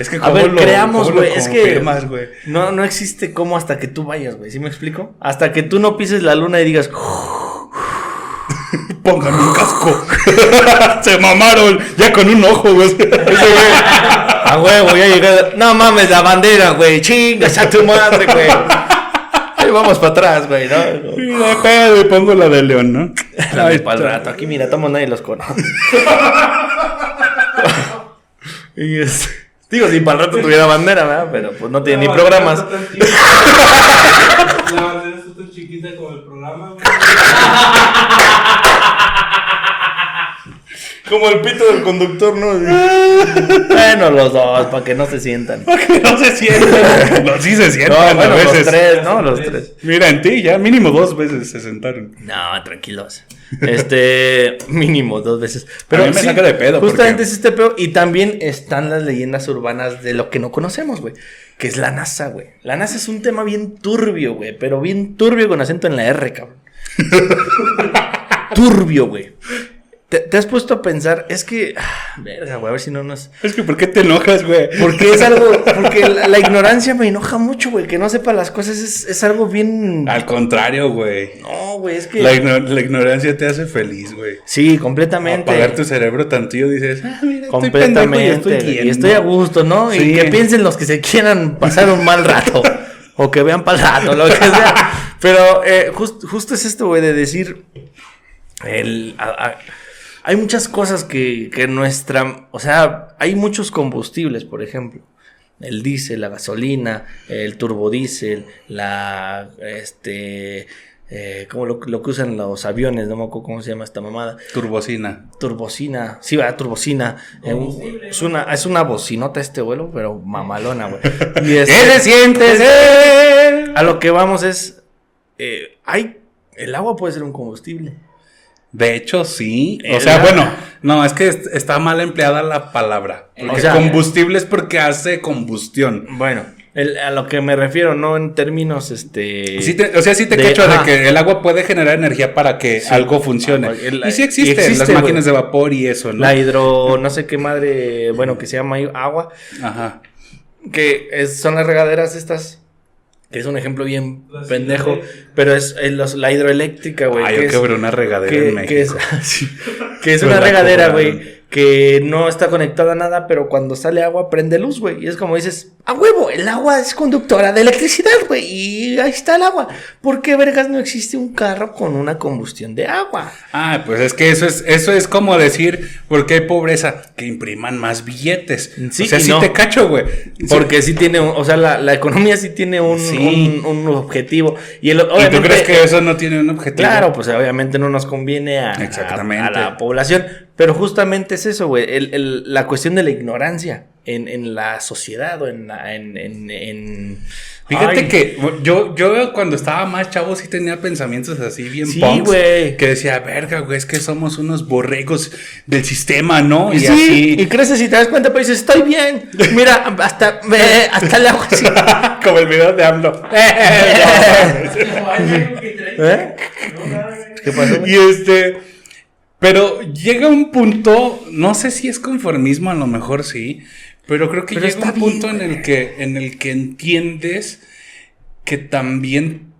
Es que ver, lo, creamos, güey, es que- no, no existe como hasta que tú vayas, güey. ¿Sí me explico? Hasta que tú no pises la luna y digas, Póngame un casco. Se mamaron. Ya con un ojo, güey. Ese güey. a huevo, ya llegué. No mames, la bandera, güey. Chingas a tu madre, güey. Ahí vamos para atrás, güey, ¿no? Y de pedo y pongo la de León, ¿no? La el está. rato. Aquí, mira, toma nadie los conoce. y es- Digo, si para el rato tuviera bandera, ¿verdad? Pero pues no tiene ni La programas. La bandera está tan chiquita como el programa, güey. Como el pito del conductor, ¿no? bueno, los dos, para que no se sientan. Que no se sientan. No, sí se No, sientan bueno, a los veces. tres, ¿no? Los tres. Mira, en ti ya mínimo dos veces se sentaron. No, tranquilos. Este, mínimo dos veces. Pero A mí me sí, saca de pedo, Justamente porque- es este pedo. Y también están las leyendas urbanas de lo que no conocemos, güey. Que es la NASA, güey. La NASA es un tema bien turbio, güey. Pero bien turbio con acento en la R, cabrón. turbio, güey. ¿Te, te has puesto a pensar? Es que. ah, verga, güey, a ver si no nos. Es que, ¿por qué te enojas, güey? Porque es algo. Porque la, la ignorancia me enoja mucho, güey. Que no sepa las cosas es, es algo bien. Al contrario, güey. No, güey, es que. La, igno- la ignorancia te hace feliz, güey. Sí, completamente. Apagar tu cerebro tantillo dices, ah, mira, estoy pendejo y Completamente. estoy Y estoy, a gusto, ¿no? Sí. Y que piensen los que se quieran pasar un mal rato. o que vean para el rato, lo que sea. Pero eh, jus- justo es esto, güey, de decir. El, a- a- hay muchas cosas que, que nuestra. O sea, hay muchos combustibles, por ejemplo. El diésel, la gasolina, el turbodiesel, la. Este. Eh, como lo, lo que usan los aviones, no me acuerdo cómo se llama esta mamada. Turbocina. Turbocina, sí, va, turbocina. Eh, un- es, una, es una bocinota este vuelo, pero mamalona, güey. Y es- ¿Qué se siente ser? a lo que vamos es. eh, hay. El agua puede ser un combustible. De hecho, sí. O sea, bueno, no, es que est- está mal empleada la palabra. O Porque sea- combustible es porque hace combustión. Bueno, el- a lo que me refiero, no en términos este. Sí te- o sea, sí te de- cacho de que el agua puede generar energía para que algo funcione. Ah, el- y sí existen existe, las máquinas de vapor y eso, ¿no? La hidro. No sé qué madre. Bueno, que se llama agua. Ajá. Que es- son las regaderas estas. Que es un ejemplo bien pendejo. Pero es, es los- la hidroeléctrica, güey. Ay, que yo es- quebré una regadera en que, México. que es, que es una regadera, güey, que no está conectada a nada, pero cuando sale agua prende luz, güey. Y es como dices, a huevo, el agua es conductora de electricidad, güey. Y ahí está el agua. ¿Por qué, vergas, no existe un carro con una combustión de agua? Ah, pues es que eso es, eso es como decir, porque hay pobreza, que impriman más billetes. Sí o sea, sí no. te cacho, güey. Porque sí tiene, un- o sea, la, la economía sí tiene un, Sí. un, un objetivo. Y, el, ¿Y tú crees que eso no tiene un objetivo? Claro, pues obviamente no nos conviene a, Exactamente. a- a la población. Pero justamente es eso, güey. el- el- la cuestión de la ignorancia en, en la sociedad o en la. En, en- en- Fíjate Ay, que yo, yo cuando estaba más chavo sí tenía pensamientos así bien Sí, punks, güey. Que decía, verga, güey, es que somos unos borregos del sistema, ¿no? Y, Y, sí, así. y creces y te das cuenta, pero dices, estoy bien. Mira, hasta, ve, hasta el agua así. Como el video de AMLO. ¿Eh? ¿Qué pasó? güey? y este. Pero llega un punto, no sé si es conformismo, a lo mejor sí, pero creo que Pero llega un punto bien, en el que en el que entiendes que también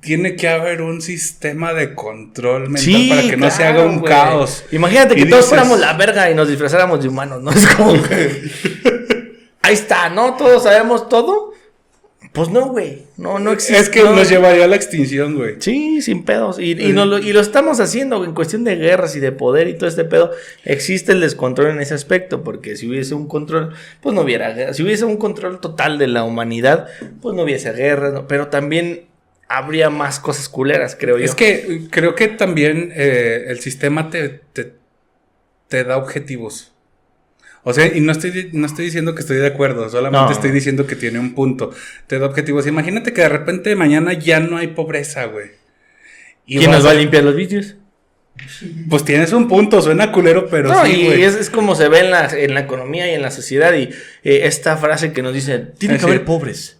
tiene que haber un sistema de control mental para que no se haga un caos. Imagínate que todos fuéramos la verga y nos disfrazáramos de humanos, ¿no? Es como que. Ahí está, ¿no? Todos sabemos todo. Pues no, güey. No, no existe. Es que no. nos llevaría a la extinción, güey. Sí, sin pedos. Y, y, lo, y lo estamos haciendo en cuestión de guerras y de poder y todo este pedo. Existe el descontrol en ese aspecto, porque si hubiese un control, pues no hubiera guerra. Si hubiese un control total de la humanidad, pues no hubiese guerras. ¿no? Pero también habría más cosas culeras, creo yo. Es que creo que también eh, el sistema te, te, te da objetivos. O sea, y no estoy, no estoy diciendo que estoy de acuerdo, solamente No. estoy diciendo que tiene un punto. Te da objetivos. Imagínate que de repente mañana ya no hay pobreza, güey. Y ¿Quién nos va a limpiar los vidrios? Pues tienes un punto, suena culero, pero no, sí, y güey. es, es como se ve en la, en la economía y en la sociedad. Y eh, esta frase que nos dice: Tiene Es que haber pobres.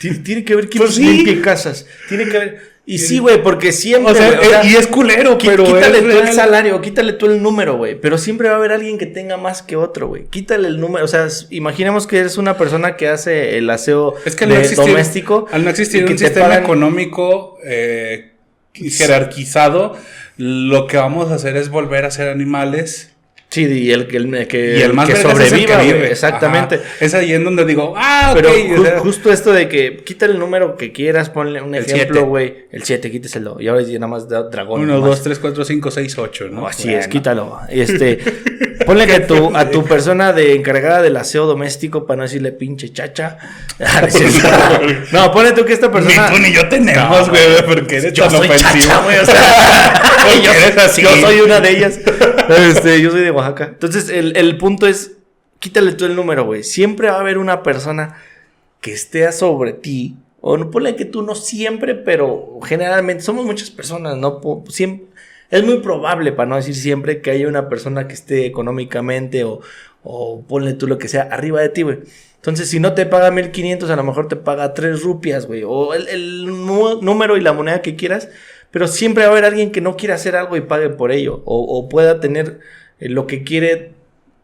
Tiene, tiene que haber quien Pues sí. casas. Tiene que haber. Y sí, güey, porque siempre. O sea, güey, o sea, eh, y es culero, Qui- pero quítale tú el salario, quítale tú el número, güey. Pero siempre va a haber alguien que tenga más que otro, güey. Quítale el número. O sea, imaginemos que eres una persona que hace el aseo Es que al de- no existir, doméstico. al no existir un te sistema pagan- económico eh, jerarquizado, lo que vamos a hacer es volver a ser animales. Sí, y el, que- el que, Y el más que vergas es el sobreviva, que vive. Exactamente. Ajá. Es ahí en donde digo, ah. Pero o ju- sea, justo esto de que quita el número que quieras, ponle un ejemplo, güey. El 7, quíteselo. Y ahora ya nada más da dragón. 1, nomás. 2, 3, 4, 5, 6, 8, ¿no? No, así Bueno. es, quítalo. Este, ponle que tu, a tu persona de encargada del aseo doméstico, para no decirle pinche chacha. Ah, no no, ponle tú que esta persona. Ni tú ni yo tenemos, No, güey, porque eres Yo tan soy ofensivo. chacha, güey. O sea, yo, eres así. yo soy una de ellas. Este, yo soy de Oaxaca. Entonces, el, el punto es, quítale tú el número, güey. Siempre va a haber una persona que esté sobre ti. O no ponle que tú no siempre, pero generalmente somos muchas personas, ¿no? Es muy probable, para no decir siempre, que haya una persona que esté económicamente o, o ponle tú lo que sea arriba de ti, güey. Entonces, si no te paga 1500, a lo mejor te paga 3 rupias, güey. O el, el número y la moneda que quieras. Pero siempre va a haber alguien que no quiera hacer algo y pague por ello. O, pueda tener lo que quiere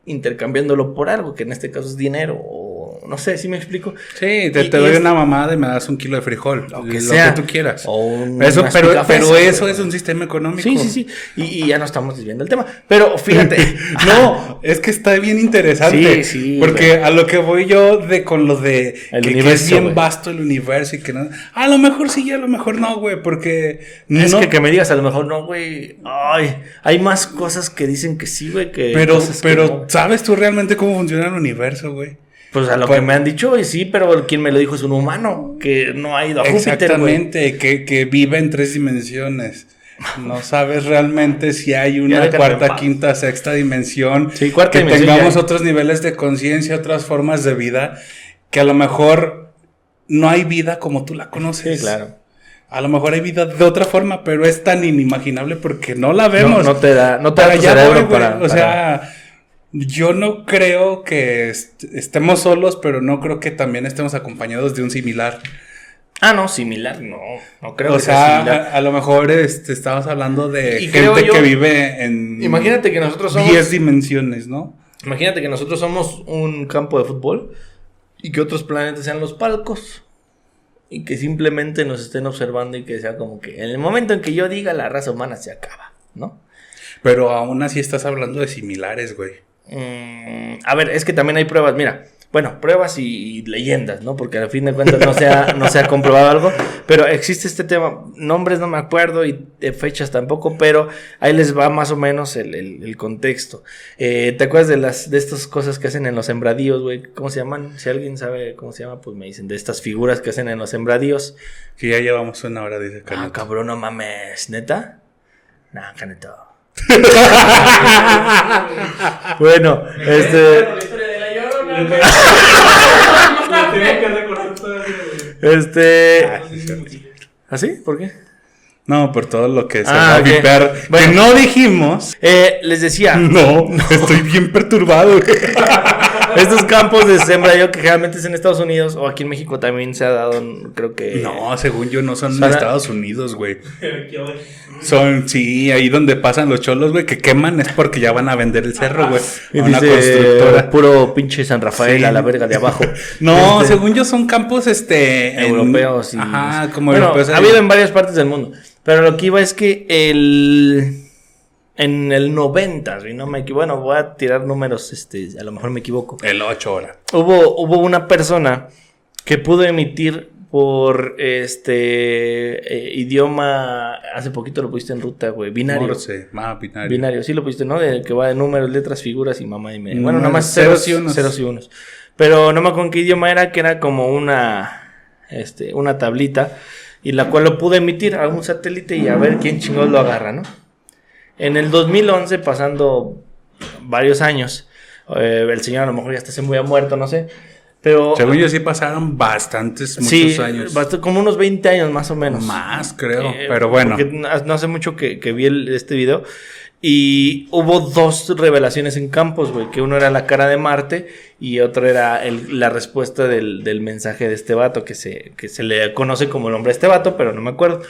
intercambiándolo por algo, que en este caso es dinero. O no sé si me explico. Sí, te, Y- te y doy es- una mamada y me das un kilo de frijol. Lo Lo que que, sea. tú quieras. O un- eso, pero, pero eso es un sistema económico. Sí, sí, sí. Y, y ya no estamos desviando el tema. Pero fíjate. No, es que está bien interesante. Sí, sí, Porque a lo que voy yo de con lo de El que, que universo, es bien vasto el universo y que no. A lo mejor sí a lo mejor no, güey. Porque Es no. que, que me digas, a lo mejor no, güey. Ay, hay más cosas que dicen que sí, güey. Que pero, que pero no. ¿sabes tú realmente cómo funciona el universo, güey? Pues a lo Pues- que me han dicho, y sí, pero quien me lo dijo es un humano que no ha ido a Júpiter, güey. Exactamente, que, que vive en tres dimensiones. No sabes realmente si hay una cuarta, quinta, sexta dimensión. Sí, cuarta que dimensión tengamos hay. otros niveles de conciencia, otras formas de vida, que a lo mejor no hay vida como tú la conoces. Sí, claro. A lo mejor hay vida de otra forma, pero es tan inimaginable porque no la No, vemos. no te da, no te da Para tu cerebro voy, güey. para, O para- sea, yo no creo que est- estemos solos, pero no creo que también estemos acompañados de un similar. Ah, no, similar, no. No creo o que sea sea, similar. a, a lo mejor este, estamos hablando de Y gente yo- que vive en Imagínate que nosotros somos. 10 dimensiones, ¿no? Imagínate que nosotros somos un campo de fútbol y que otros planetas sean los palcos. Y que simplemente nos estén observando y que sea como que en el momento en que yo diga la raza humana se acaba, ¿no? Pero aún así estás hablando de similares, güey. Mm, a ver, es que también hay pruebas, mira, bueno, pruebas y, y leyendas, ¿no? Porque al fin de cuentas no se, ha, no se ha comprobado algo, pero existe este tema, nombres no me acuerdo y de fechas tampoco, pero ahí les va más o menos el, el- el contexto. Eh, ¿Te acuerdas de las de estas cosas que hacen en los sembradíos, güey? ¿Cómo se llaman? Si alguien sabe cómo se llama, pues me dicen, de estas figuras que hacen en los sembradíos. Que ya llevamos una hora, dice Ah, Caneto. cabrón, no mames, ¿neta? Nah, caneto. bueno, este... Este. Ah, sí, sí. ¿Así? ¿Por qué? No, por todo lo que se Ah, va a vipear. Bueno. Que no dijimos. Eh, les decía, No, estoy bien perturbado. estos campos de sembradío que generalmente es en Estados Unidos o aquí en México también se ha dado, creo que. No, según yo no son en Estados Unidos, güey. Son, sí, ahí donde pasan los cholos, güey, que queman es porque ya van a vender el cerro, güey. Y A una dice, constructora. puro pinche San Rafael Sí. a la verga de abajo. No, Este, según yo son campos, este... en- europeos y. Ajá, como bueno, europeos. Ha habido en varias partes del mundo. Pero lo que iba es que el. En el 90, y no me equivoco, bueno, voy a tirar números, este, a lo mejor me equivoco. El 8 horas. hubo, hubo una persona que pudo emitir por este eh, idioma. Hace poquito lo pusiste en ruta, güey. Binario. Morse, ah, binario. Binario, sí lo pusiste, ¿no? De que va de números, letras, figuras y mamá y media. No, Bueno, nada más ceros ceros, y unos. ceros y unos. Pero no me acuerdo en qué idioma era, que era como una, este, una tablita, y la cual lo pude emitir a un satélite y a ver quién chingón lo agarra, ¿no? En el 2011, pasando varios años, eh, el señor a lo mejor ya está se muy muerto, no sé, pero... Según yo sí pasaron bastantes, muchos sí, años. como unos 20 años más o menos. Más, creo. Eh, pero bueno. no hace mucho que, que vi el- este video. Y hubo dos revelaciones en campos, güey. Que uno era la cara de Marte y otro era el- la respuesta del, del mensaje de este vato, que se, que se le conoce como el nombre de este vato, pero no me acuerdo.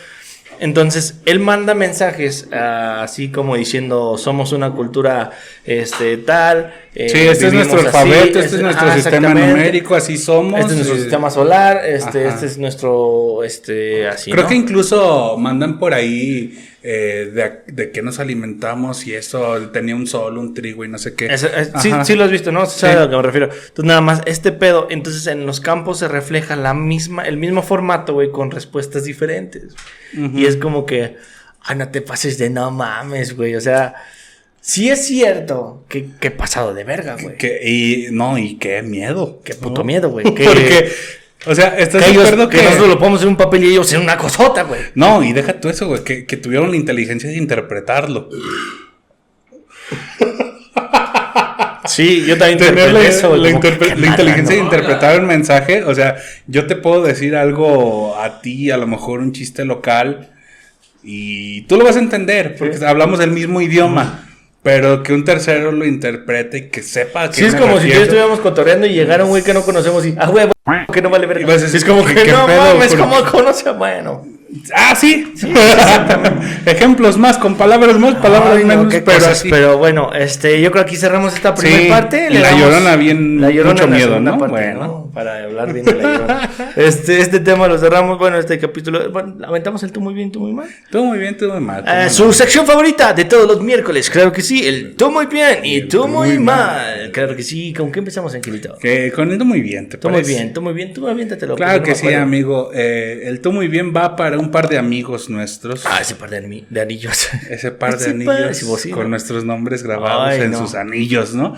Entonces, él manda mensajes ah, así como diciendo, somos una cultura este, tal. eh, Sí, este es nuestro alfabeto, este es nuestro ajá, sistema numérico, así somos. Este es nuestro eh, sistema solar, este, Ajá. este es nuestro, este, así, Creo ¿no? que incluso mandan por ahí eh, de, de qué nos alimentamos y eso tenía un sol, un trigo y no sé qué. Es- es- sí, sí lo has visto, ¿no? Sí. ¿Sabes a lo que me refiero? Entonces, nada más, este pedo, entonces en los campos se refleja la misma, el mismo formato, güey, con respuestas diferentes. Y es como que, ay, no te pases de no mames, güey. O sea, sí es cierto que, que he pasado de verga, güey. Que- y no, y qué miedo. Qué puto miedo, güey. Que, Porque, o sea, estás de acuerdo que que. nosotros lo ponemos en un papel y ellos en una cosota, güey. No, y deja tú eso, güey, que, que tuvieron la inteligencia de interpretarlo. Sí, yo también Tener la, eso, la interpre- la inteligencia de interpretar un mensaje. O sea, yo te puedo decir algo a ti, a lo mejor un chiste local, y tú lo vas a entender, porque hablamos el mismo idioma. Pero que un tercero lo interprete y que sepa que Sí, es como si yo estuviéramos cotorreando y llegara un güey que no conocemos y, ah, güey, que no vale verga. decir, es como ¿qué- que qué no pedo, mames? ¿cómo conoce? Bueno. Ah, sí. Ejemplos más, con palabras más, palabras Ay, no, menos, pero cosas, así. pero bueno, este, yo creo que aquí cerramos esta primera Sí, parte. la Llorona bien, mucho miedo, ¿no? parte, Bueno. ¿no? Para hablar bien de la Llorona. Este, este tema lo cerramos, bueno, este capítulo, bueno, el tú muy bien, tú muy mal. Tú muy bien, tú muy mal. tú Eh, muy su mal. sección favorita de todos los miércoles, claro que sí, el tú muy bien y tú muy mal. Claro que sí, ¿con qué empezamos, Angelito? Que con el tú muy bien, ¿te Tú muy bien, tú muy bien, tú aviéntatelo. Claro que sí, amigo. Eh, el tú muy bien va para un par de amigos nuestros. Ah, ese par de, ani- de anillos. Ese par de Ese anillos sí, con ¿no? nuestros nombres grabados Ay, en no. sus anillos, ¿no?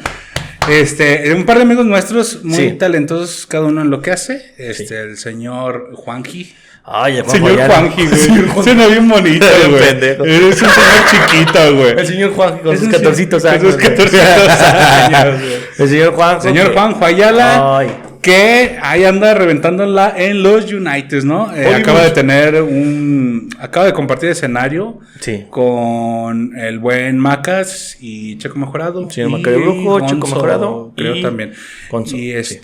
Este, un par de amigos nuestros muy Sí. talentosos, cada uno en lo que hace. Este, Sí. el señor Juanji. Ay, el Señor. Juanji, güey. Señor Juan- Suena bien bonito, güey. Eres un señor chiquito, güey. El señor Juan con sus un 14 señor- años. con sus güey. 14 años. El señor Juan. Señor Juanjo Ayala, Ay. Que ahí anda reventándola en los United, ¿no? Eh, acaba de tener un. Acaba de compartir escenario Sí. con el buen Macas y Checo Mejorado. Señor y Macario Brujo, Checo Mejorado Creo y también. Gonzo, y sí.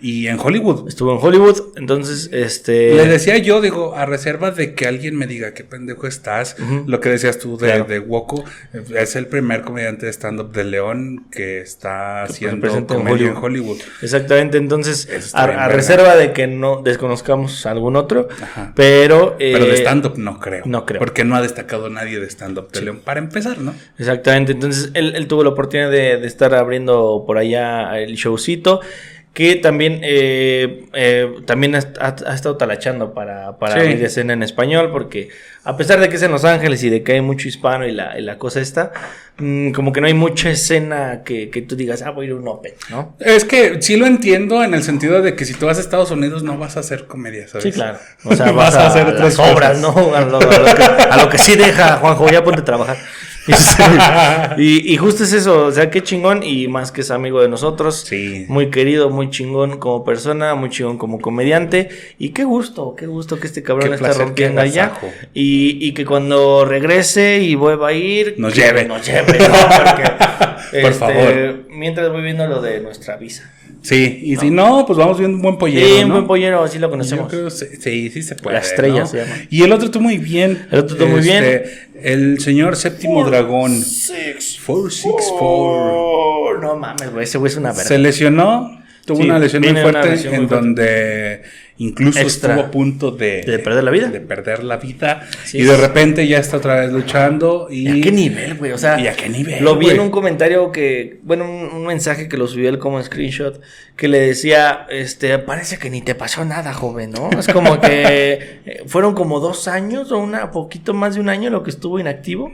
Y en Hollywood. Estuvo en Hollywood, entonces, este. Le decía yo, digo, a reserva de que alguien me diga qué pendejo estás, lo que decías tú de, Claro. de eh, es el primer comediante de stand-up de León que está Que haciendo comedia en Hollywood. Hollywood. Exactamente, entonces, a, a reserva de que no desconozcamos algún otro, Ajá. pero. eh, Pero de stand-up no creo. no creo. Porque no ha destacado nadie de stand-up de León. Para empezar, ¿no? Exactamente, entonces él, él tuvo la oportunidad de, de estar abriendo por allá el showcito. Que también, eh, eh, también ha, estado talachando para, para Sí. abrir escena en español, porque a pesar de que es en Los Ángeles y de que hay mucho hispano y la, y la cosa está, mm, como que no hay mucha escena que, que tú digas, ah, voy a ir a un Open, ¿no? Es que sí lo entiendo en el sentido de que si tú vas a Estados Unidos no vas a hacer comedia, ¿sabes? Sí, claro. O sea, vas, a, hacer otras obras, ¿no? A lo, a lo que, a lo que sí deja, Juanjo, ya ponte a trabajar. Y, y justo es eso, o sea, qué chingón y más que es amigo de nosotros. Sí. Muy querido, muy chingón como persona, muy chingón como comediante. Y qué gusto, qué gusto que este cabrón Qué está placer, rompiendo allá. Y, y que cuando regrese y vuelva a ir, Nos lleve. Nos lleve, ¿no? Porque, Por este, favor. Mientras voy viendo lo de nuestra visa. Sí, y si no, pues vamos viendo un buen pollero, Sí, un ¿no? buen pollero, así lo Yo conocemos. creo sí, sí, sí se puede. La estrella ¿no? se llama. Y el otro tú muy bien. El otro tú muy bien. El señor séptimo dragón. Six, 464. four. No mames, güey, ese güey es una verga. Se lesionó. Tuvo Sí, una lesión muy fuerte lesión muy en fuerte. Incluso Extra. estuvo a punto de, ¿De perder la vida? De perder la vida. Sí, y de repente ya está otra vez luchando. Y, ¿Y a qué nivel, güey? O sea, ¿Y a qué nivel, Lo vi en un comentario que, bueno, un, un mensaje que lo subió él como screenshot, que le decía, este, parece que ni te pasó nada, joven, ¿no? Es como que eh, fueron como dos años o una poquito más de un año lo que estuvo inactivo.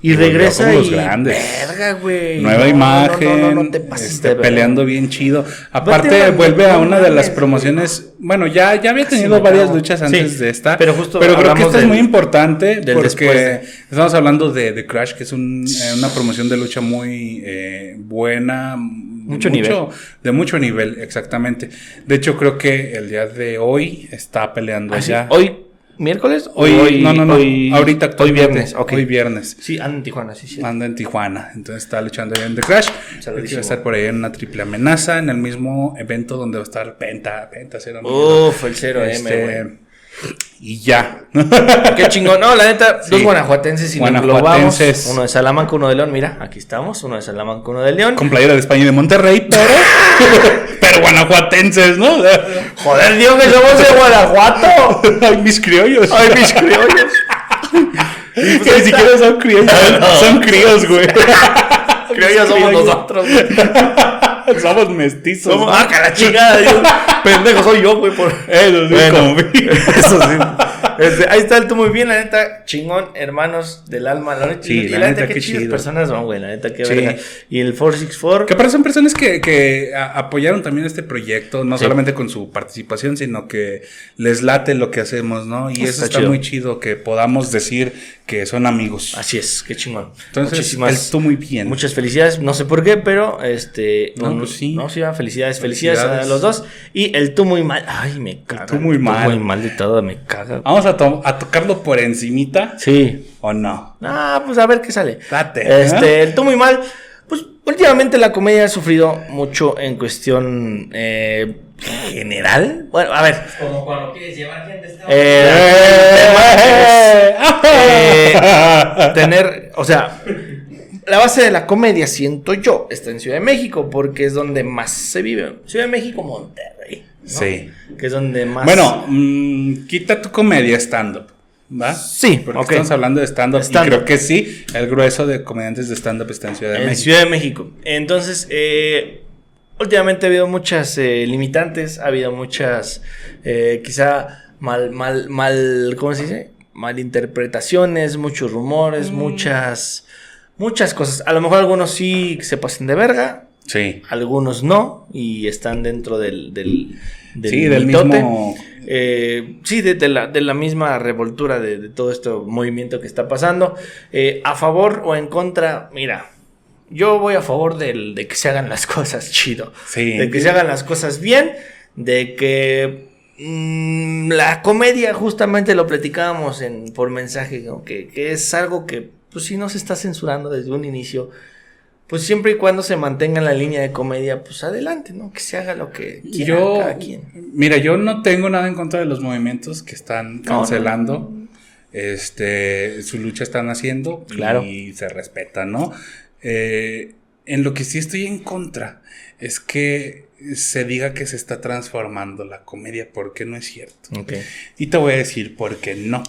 Y, regresa los y grandes. verga, güey. Nueva No, imagen, No, no, no, te pases este, peleando bien chido. Aparte, vuelve a una de las promociones. Bueno, ya, ya había tenido varias luchas Sí, antes de esta. pero justo creo que esta es muy importante porque después estamos hablando de, de Crash, que es un, eh, una promoción de lucha muy eh, buena. Mucho nivel. De mucho nivel, exactamente. De hecho, creo que el día de hoy está peleando ¿Ah, sí? allá. ¿Hoy miércoles? Hoy, no, no, no. hoy- ahorita Hoy viernes, ok. Hoy viernes. Sí, anda en Tijuana, sí, sí. Anda en Tijuana, entonces está luchando ahí en The Crash. Saludísimo. Va a estar por ahí en una triple amenaza, en el mismo evento donde va a estar Penta, Penta, cero Uf, el 0M, Este, güey. y ya. Qué chingón. No, la neta, Sí. dos guanajuatenses y lo Guanajuatenses. Uno de Salamanca, uno de León. Mira, aquí estamos. Uno de Salamanca, uno de León. Con playera de España y de Monterrey, pero. pero guanajuatenses, ¿no? Joder, Dios, que somos de Guanajuato. Ay, mis criollos. Ay, mis criollos. que ni siquiera son criollos, son críos, güey. Criollos somos nosotros. güey. Somos mestizos. Somos, ah, que la chingada, Dios. Pendejo soy yo, güey. Por... Eso sí, Bueno. Eso sí. Este, ahí está el tú muy bien, la neta, chingón, hermanos del alma. La neta, Sí, y la la neta, neta, qué, chidas chido. personas son, güey. La neta, qué Sí. verga. Y el 464. Que aparte son personas que, que apoyaron también este proyecto, no Sí. solamente con su participación, sino que les late lo que hacemos, ¿no? Y Eso eso está está chido. muy chido que podamos decir que son amigos. Así es, qué chingón. Entonces, Muchísimas- él tú muy bien. Muchas felicidades, no sé por qué, pero este. No, pues sí. No, sí, va, felicidades, felicidades, Felicidades. a los dos. Y el tú muy mal. Ay, me caga. tú muy mal. muy mal de todo, me caga. Vamos a, to- a tocarlo por encimita Sí. o no. Ah, pues a ver qué sale. Date, ¿eh? Este, el tú muy mal. Pues últimamente la comedia ha sufrido mucho en cuestión eh, general. Bueno, a ver. Como cuando quieres llevar gente a esta Eh, eh, tener, o sea, la base de la comedia, siento yo, está en Ciudad de México, porque es donde más se vive. Ciudad de México, Monterrey. ¿no? Sí. Que es donde más. Bueno, mm, quita tu comedia stand-up, ¿va? Sí, Porque estamos hablando de stand-up y creo que sí, el grueso de comediantes de stand-up está en Ciudad de en México. Ciudad de México. Entonces, eh, últimamente ha habido muchas eh, limitantes, ha habido muchas, eh, quizá mal, mal, mal, ¿cómo se dice? Malinterpretaciones, muchos rumores, muchas, muchas cosas. A lo mejor algunos sí se pasan de verga, Sí. algunos no, y están dentro del, del, sí, del mitote. mismo... Eh, sí, de, de la, de la misma revoltura de, de todo este movimiento que está pasando. Eh, a favor o en contra, mira, yo voy a favor del- de que se hagan las cosas chido. Sí. De que se hagan las cosas bien, de que mm, la comedia justamente lo platicábamos en, por mensaje, ¿no? que, que es algo que pues si no se está censurando desde un inicio. Pues siempre y cuando se mantenga en la línea de comedia, pues adelante, ¿no? Que se haga lo que quiera Yo, cada quien. mira, yo no tengo nada en contra de los movimientos que están No, cancelando. Este, su lucha están haciendo Claro. y se respeta, ¿no? Eh, en lo que sí estoy en contra es que se diga que se está transformando la comedia, porque no es cierto. Y te voy a decir por qué no.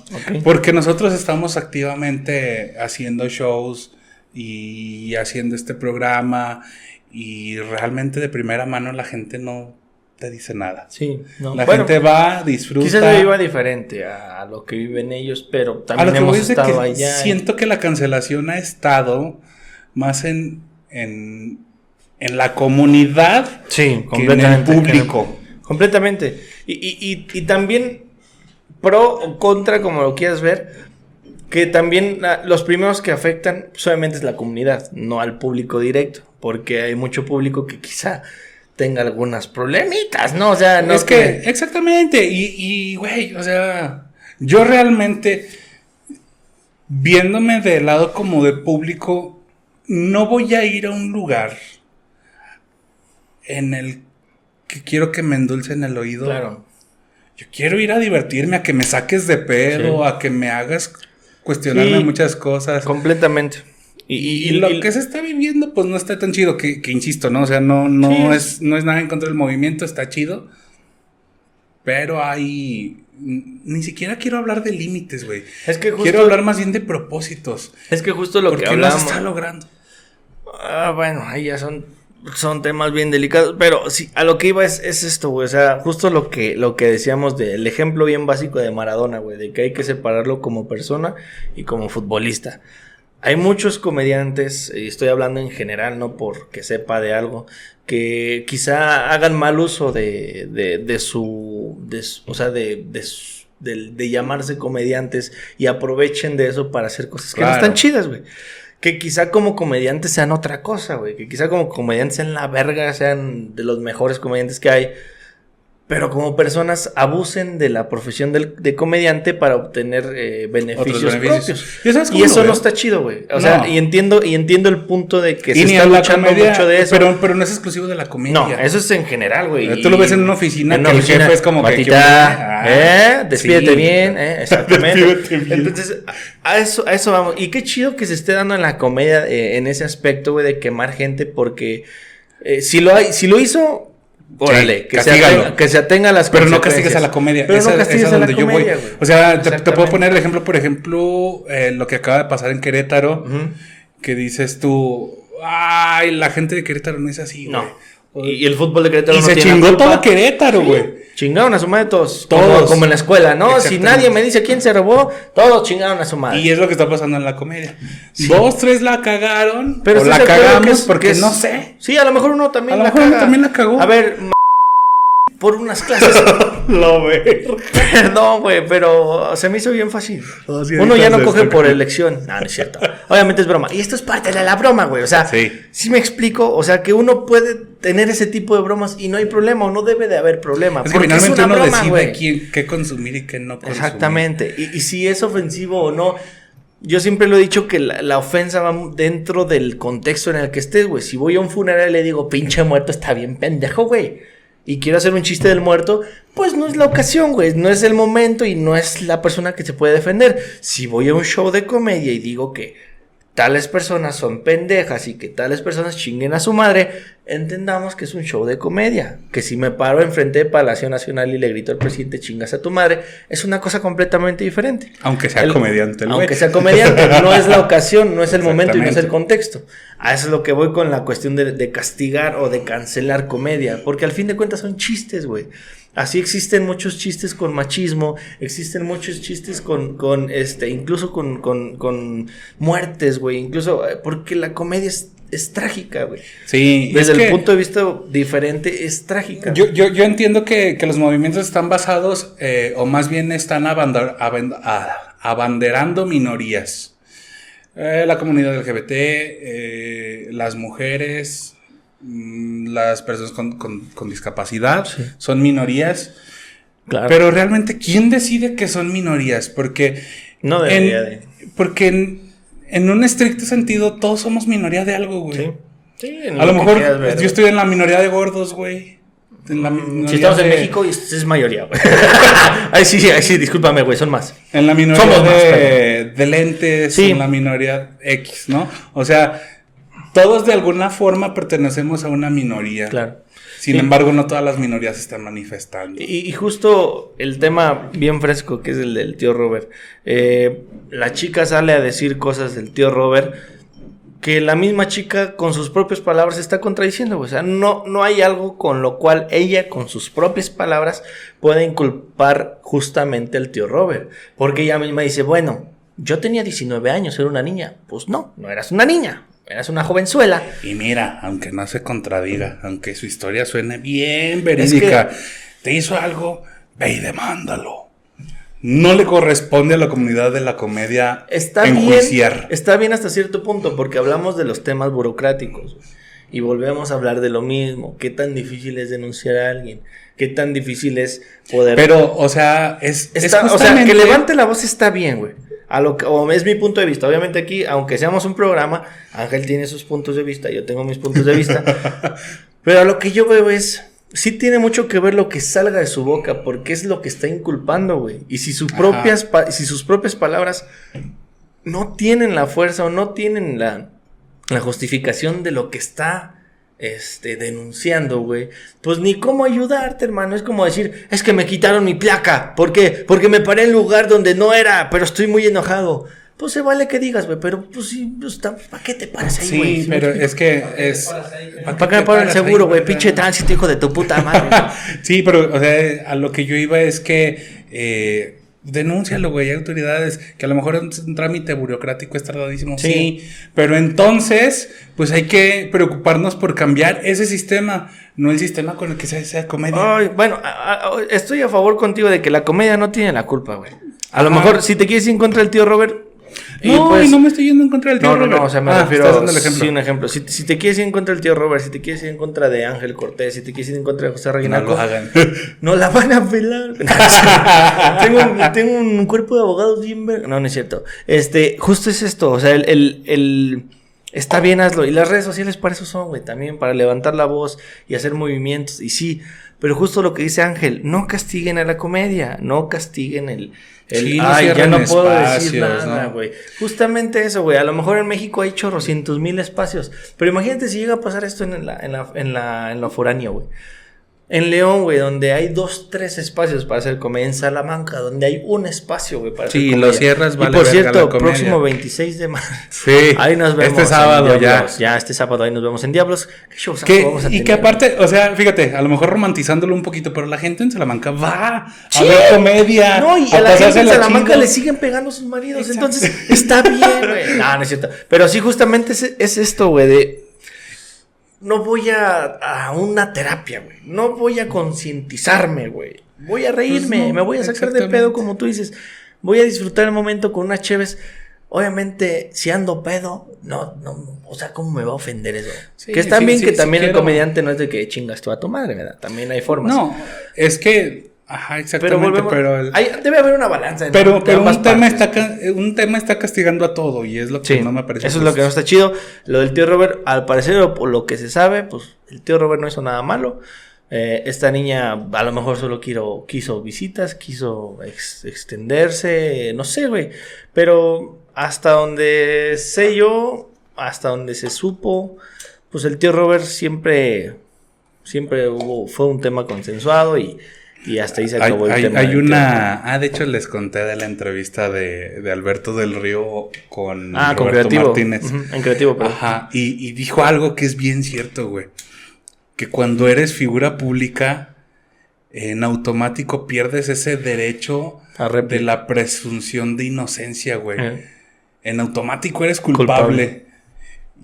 Porque nosotros estamos activamente haciendo shows y haciendo este programa y realmente de primera mano la gente no te dice nada. Sí, no. La Bueno, gente va, disfruta. Quizás iba diferente a, lo que viven ellos, pero a lo también que hemos de estado que allá. y- siento que la cancelación ha estado más en, en, en la comunidad Sí, que en el completamente. público. Completamente. Y, y, y, y también pro o contra, como lo quieras ver, que también ah, los primeros que afectan solamente es la comunidad, no al público directo, porque hay mucho público que quizá tenga algunas problemitas, ¿no? O sea, no es que, exactamente, y, y, güey, o sea, yo realmente, viéndome del lado como de público, no voy a ir a un lugar en el que quiero que me endulcen el oído. Claro. Yo quiero ir a divertirme, a que me saques de pedo, Sí. a que me hagas cuestionarme Sí. muchas cosas. Completamente. Y, y- Y, y- lo que se está viviendo, pues no está tan chido, que, que insisto, ¿no? O sea, no, no, Sí. es, no es nada en contra del movimiento, está chido. Pero hay. Ni siquiera quiero hablar de límites, güey. es que justo, Quiero hablar más bien de propósitos. es que justo lo porque que no hablamos. se está logrando. Ah, bueno, ahí ya son, son temas bien delicados. Pero sí, a lo que iba es, es esto, güey. O sea, justo lo que, lo que decíamos del ejemplo bien básico de Maradona, güey. De que hay que separarlo como persona y como futbolista. Hay muchos comediantes, y estoy hablando en general, no porque sepa de algo, que quizá hagan mal uso de, de, de su, de o sea, de, de, su- de llamarse comediantes y aprovechen de eso para hacer cosas que no están chidas, güey. Que quizá como comediantes sean otra cosa, güey. Que quizá como comediantes sean la verga, sean de los mejores comediantes que hay. Pero como personas abusen de la profesión del, de comediante para obtener eh, beneficios, propios. ¿Y eso no está chido, güey. O No. sea, y entiendo, y entiendo el punto de que Y se está luchando comedia, mucho de eso. Pero, pero no es exclusivo de la comedia. no, eso es en general, güey. Tú lo ves en una oficina en que el jefe es como que, "Batita, ¿qué onda? ¿eh? Ah, Despídete sí. bien, ¿eh? Exactamente. Despídete bien. Entonces, a a eso, a eso vamos. Y qué chido que se esté dando en la comedia eh, en ese aspecto, güey, de quemar gente, porque eh, si, lo hay, si lo hizo, órale, que, se atenga, que se atenga a las Pero no castigues a la comedia. Pero Esa- no esa castigues es a la donde yo voy. comedia. O sea, te, te puedo poner el ejemplo, por ejemplo, eh, lo que acaba de pasar en Querétaro, que dices tú, ay, la gente de Querétaro no es así, güey. No. Y, y el fútbol de Querétaro Y no se tiene chingó todo Querétaro, güey. Chingaron a su madre todos. Todos. Como, como en la escuela, ¿no? Si nadie me dice quién se robó, todos chingaron a su madre. Y es lo que está pasando en la comedia. Dos, tres la cagaron, Pero o ¿estás la cagamos que es- porque que es- no sé. Sí, a lo mejor uno también A lo la mejor uno también la cagó. A ver, por unas clases. Lo. Perdón, güey, pero se me hizo bien fácil. Sí, uno ya no coge por elección. No, no es cierto. Obviamente es broma. Y esto es parte de la broma, güey. O sea, Sí. sí. me explico. O sea, que uno puede tener ese tipo de bromas y no hay problema o no debe de haber problema. Es que porque finalmente una uno broma, decide quién, qué consumir y qué no consumir. Exactamente. Y, y si es ofensivo o no. Yo siempre lo he dicho que la, la ofensa va dentro del contexto en el que estés, güey. Si voy a un funeral y le digo, pinche muerto, está bien pendejo, güey. Y quiero hacer un chiste del muerto, pues no es la ocasión, güey. No es el momento y no es la persona que se puede defender. Si voy a un show de comedia y digo que tales personas son pendejas y que tales personas chinguen a su madre, entendamos que es un show de comedia. Que si me paro enfrente de Palacio Nacional y le grito al presidente chingas a tu madre, es una cosa completamente diferente. Aunque sea El- comediante, el güey. Aunque sea comediante, no es la ocasión, no es el momento y no es el contexto. A eso es lo que voy con la cuestión de, de castigar o de cancelar comedia, porque al fin de cuentas son chistes, güey. Así existen muchos chistes con machismo, existen muchos chistes con, con este, incluso con, con, con muertes, güey, incluso eh, porque la comedia es, es trágica, güey. Sí, Desde es el que punto de vista diferente es trágica. yo, yo, yo entiendo que, que los movimientos están basados, eh, o más bien están abandar- aban- a- abanderando minorías. Eh, la comunidad LGBT, eh, las mujeres, las personas con, con- con discapacidad, son minorías. Claro. Pero realmente, ¿quién decide que son minorías? Porque no en, debería de. porque en, en un estricto sentido, todos somos minoría de algo, güey. Sí. Sí, en A lo mejor ver, yo estoy en la minoría de gordos, güey. En Mm, Si estamos en México, es mayoría, güey. Ay, sí, sí, ay, sí, discúlpame, güey, son más. En la minoría Somos más, de, de lentes, Sí. en la minoría X, ¿no? O sea, todos de alguna forma pertenecemos a una minoría. Claro. Sin Sí. embargo, no todas las minorías se están manifestando. Y, y justo el tema bien fresco, que es el del tío Robert. Eh, la chica sale a decir cosas del tío Robert que la misma chica con sus propias palabras está contradiciendo. O sea, no, no hay algo con lo cual ella con sus propias palabras pueda inculpar justamente al tío Robert. Porque ella misma dice, bueno, yo tenía 19 años, era una niña. Pues no, no eras una niña, eras una jovenzuela. Y mira, aunque no se contradiga, aunque su historia suene bien verídica, te hizo algo, ve y demándalo. No le corresponde a la comunidad de la comedia Está bien, enjuiciar. está bien hasta cierto punto, porque hablamos de los temas burocráticos y volvemos a hablar de lo mismo. ¿Qué tan difícil es denunciar a alguien? ¿Qué tan difícil es poder... Pero, o sea, es, O sea, que levante la voz está bien, güey. A lo que, o es mi punto de vista. Obviamente aquí, aunque seamos un programa, Ángel tiene sus puntos de vista, yo tengo mis puntos de vista. pero a lo que yo veo es, sí tiene mucho que ver lo que salga de su boca, porque es lo que está inculpando, güey. Y si sus propias, si sus propias palabras no tienen la fuerza o no tienen la, la justificación de lo que está este, denunciando, güey, pues ni cómo ayudarte, hermano. Es como decir, es que me quitaron mi placa. ¿Por qué? Porque me paré en lugar donde no era, pero estoy muy enojado. Pues se vale que digas, güey, pero pues sí, pues, ¿para qué te paras ahí, güey? Sí, pero es que es. ¿Para qué me paro el seguro, güey? Pinche tránsito, hijo de tu puta madre. sí, pero, o sea, a lo que yo iba es que. Eh, Denúncialo, güey, hay autoridades que a lo mejor es un trámite burocrático, es tardadísimo, sí. Sí. pero entonces, pues hay que preocuparnos por cambiar ese sistema, no el sistema con el que se hace comedia. Ay, bueno, a- a- estoy a favor contigo de que la comedia no tiene la culpa, güey. A lo mejor, si te quieres ir en contra del tío Robert. Y no, pues- y no me estoy yendo en contra del tío No, no, Robert. no, o sea, me Ah, refiero estás dando el ejemplo. Sí, un ejemplo. Si, si te quieres ir en contra del tío Robert, si te quieres ir en contra de Ángel Cortés, si te quieres ir en contra de José no Reinaco, lo hagan. no la van a pelar. tengo, un, tengo un cuerpo de abogados bien No, no es cierto. Este, justo es esto. O sea, el, el, el- Está bien, hazlo. Y las redes sociales para eso son, güey. También para levantar la voz y hacer movimientos. Y sí, pero justo lo que dice Ángel, no castiguen a la comedia, no castiguen el... el Sí, no Ay, ya no puedo decir nada, ¿no? güey. Justamente eso, güey. A lo mejor en México hay chorrocientos mil espacios. Pero imagínate si llega a pasar esto en la, en la, en la, en lo foráneo, güey. En León, güey, donde hay dos, tres espacios para hacer comedia. En Salamanca, donde hay un espacio, güey, para Sí, hacer lo comedia. cierras, Y vale por verga cierto, la próximo 26 de marzo. Sí, Ahí nos vemos. Este en sábado ya. Ya, este sábado ahí nos vemos en Diablos. ¿Qué shows Que- vamos a y que aparte, o sea, fíjate, a lo mejor romantizándolo un poquito, pero la gente en Salamanca va a Sí. ver comedia. No, y a, la gente en Salamanca le siguen pegando sus maridos. Exacto. Entonces, está bien, güey. No, no es cierto. Pero sí, justamente es, es esto, güey, de. No voy a, a una terapia, güey. No voy a concientizarme, güey. Voy a reírme, Pues no, me voy a sacar de pedo, como tú dices. Voy a disfrutar el momento con unas cheves. Obviamente, si ando pedo, no, no, o sea, ¿cómo me va a ofender eso? Sí, que está sí, bien sí, que también el quiero. comediante no es de que chingas tú a tu madre, ¿verdad? También hay formas. No, es que, ajá, pero exactamente, volvemos. pero, el- hay- debe haber una balanza. en- pero, pero un tema partes. está un tema está castigando a todo y es lo que Sí, no me parece. Eso es lo que no está chido. Lo del tío Robert, al parecer, o por lo que se sabe, pues el tío Robert no hizo nada malo. Eh, esta niña a lo mejor solo quiero, quiso visitas, quiso ex- extenderse, no sé, güey. Pero hasta donde sé yo, hasta donde se supo, pues el tío Robert siempre, siempre hubo, fue un tema consensuado y, y hasta ahí se Hay, acabó el hay- tema. hay tío una. Ah, de hecho, les conté de la entrevista de, de Alberto del Río con Ah, con Roberto creativo. Martínez. En creativo, pero. Ajá, y, y dijo algo que es bien cierto, güey. Que cuando eres figura pública, en automático pierdes ese derecho de la presunción de inocencia, güey. Eh. En automático eres culpable. Culpable.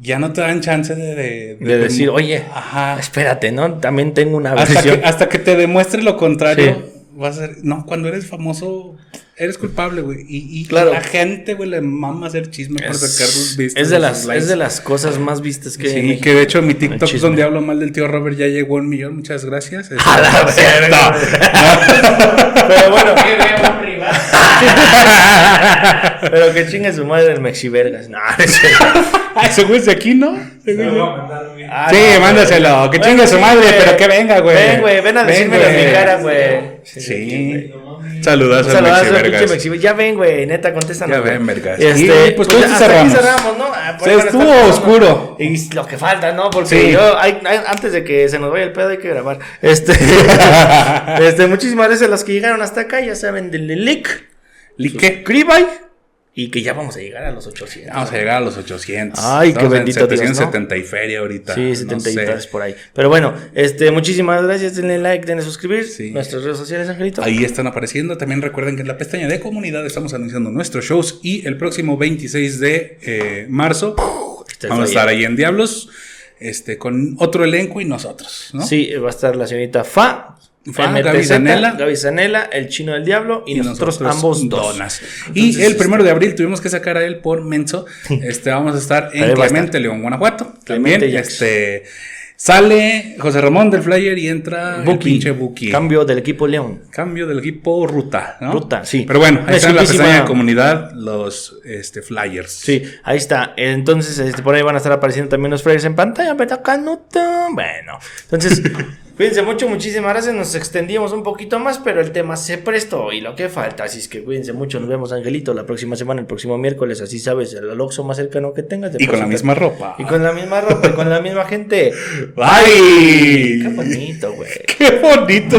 Ya no te dan chance de... De, De decir, oye, Ajá. espérate, ¿no? También tengo una Hasta que, hasta que te demuestre lo contrario, Sí. vas a ser... No, cuando eres famoso, eres culpable, güey. Y, y Claro. la gente, güey, le mama hacer chisme por sacar sus vistas. es de las es de las cosas más vistas que hay en Sí, que de hecho mi TikTok chisme. donde hablo mal del tío Robert ya llegó a un millón, muchas gracias. Este, A la verga. Pero bueno. pero que chingue su madre el Mexivergas. No, ese güey es de aquí, ¿no? Ah, Sí, no, mándaselo, güey. que Bueno, chingue su sí, madre, güey. pero que venga, güey. Ven, güey, ven a Ven, decírmelo en mi güey. cara, güey. Sí. Al saludazo al Mexivergas. pinche Mexivergas. Ya ven, güey, neta, contéstanos. Ya ven, vergas. Este, Y, pues, aquí cerramos. cerramos, ¿no? Ah, Se estuvo oscuro. Y lo que falta, ¿no? Porque Sí. yo, hay- hay- antes de que se nos vaya el pedo, hay que grabar. Este, este, muchísimas gracias a los que llegaron hasta acá. Ya saben, denle suscríbay y que ya vamos a llegar a los 800. Vamos a llegar a los 800. Ay, qué Estamos en bendito Dios, ¿no? 770 y feria ahorita. Sí, no 70 y sé. por ahí. Pero bueno, este, muchísimas gracias. Denle like, denle suscribir. Sí. Nuestras redes sociales, Angelito. Ahí están apareciendo. También recuerden que en la pestaña de comunidad estamos anunciando nuestros shows y el próximo 26 de eh, marzo Este vamos a estar ahí en Diablos este, con otro elenco y nosotros. ¿no? Sí, va a estar la señorita Fa. Fa, MTZ, Gaby Zanella. Gaby Zanella, el chino del diablo y, nosotros, ambos dos. donas. Y el primero de abril tuvimos que sacar a él por menso. Este, vamos a estar en Clemente. León, Guanajuato. También, este, sale José Ramón del Flyer y entra el Buki. pinche Buki. Cambio del equipo León. Cambio del equipo Ruta, ¿no? Ruta, sí. Pero bueno, ahí está en la pestaña de comunidad los este, flyers. Sí, ahí está. Entonces, este, por ahí van a estar apareciendo también los flyers en pantalla, pero acá no tan bueno. Entonces, Cuídense mucho, muchísimas gracias. Nos extendimos un poquito más, pero el tema se prestó y lo que falta. Así es que cuídense mucho. Nos vemos, Angelito, la próxima semana, el próximo miércoles. Así sabes, el Oxxo más cercano que tengas. te Y con la misma ropa. Y con la misma ropa y con la misma gente. ¡Bye! Qué bonito, güey. ¡Qué bonito!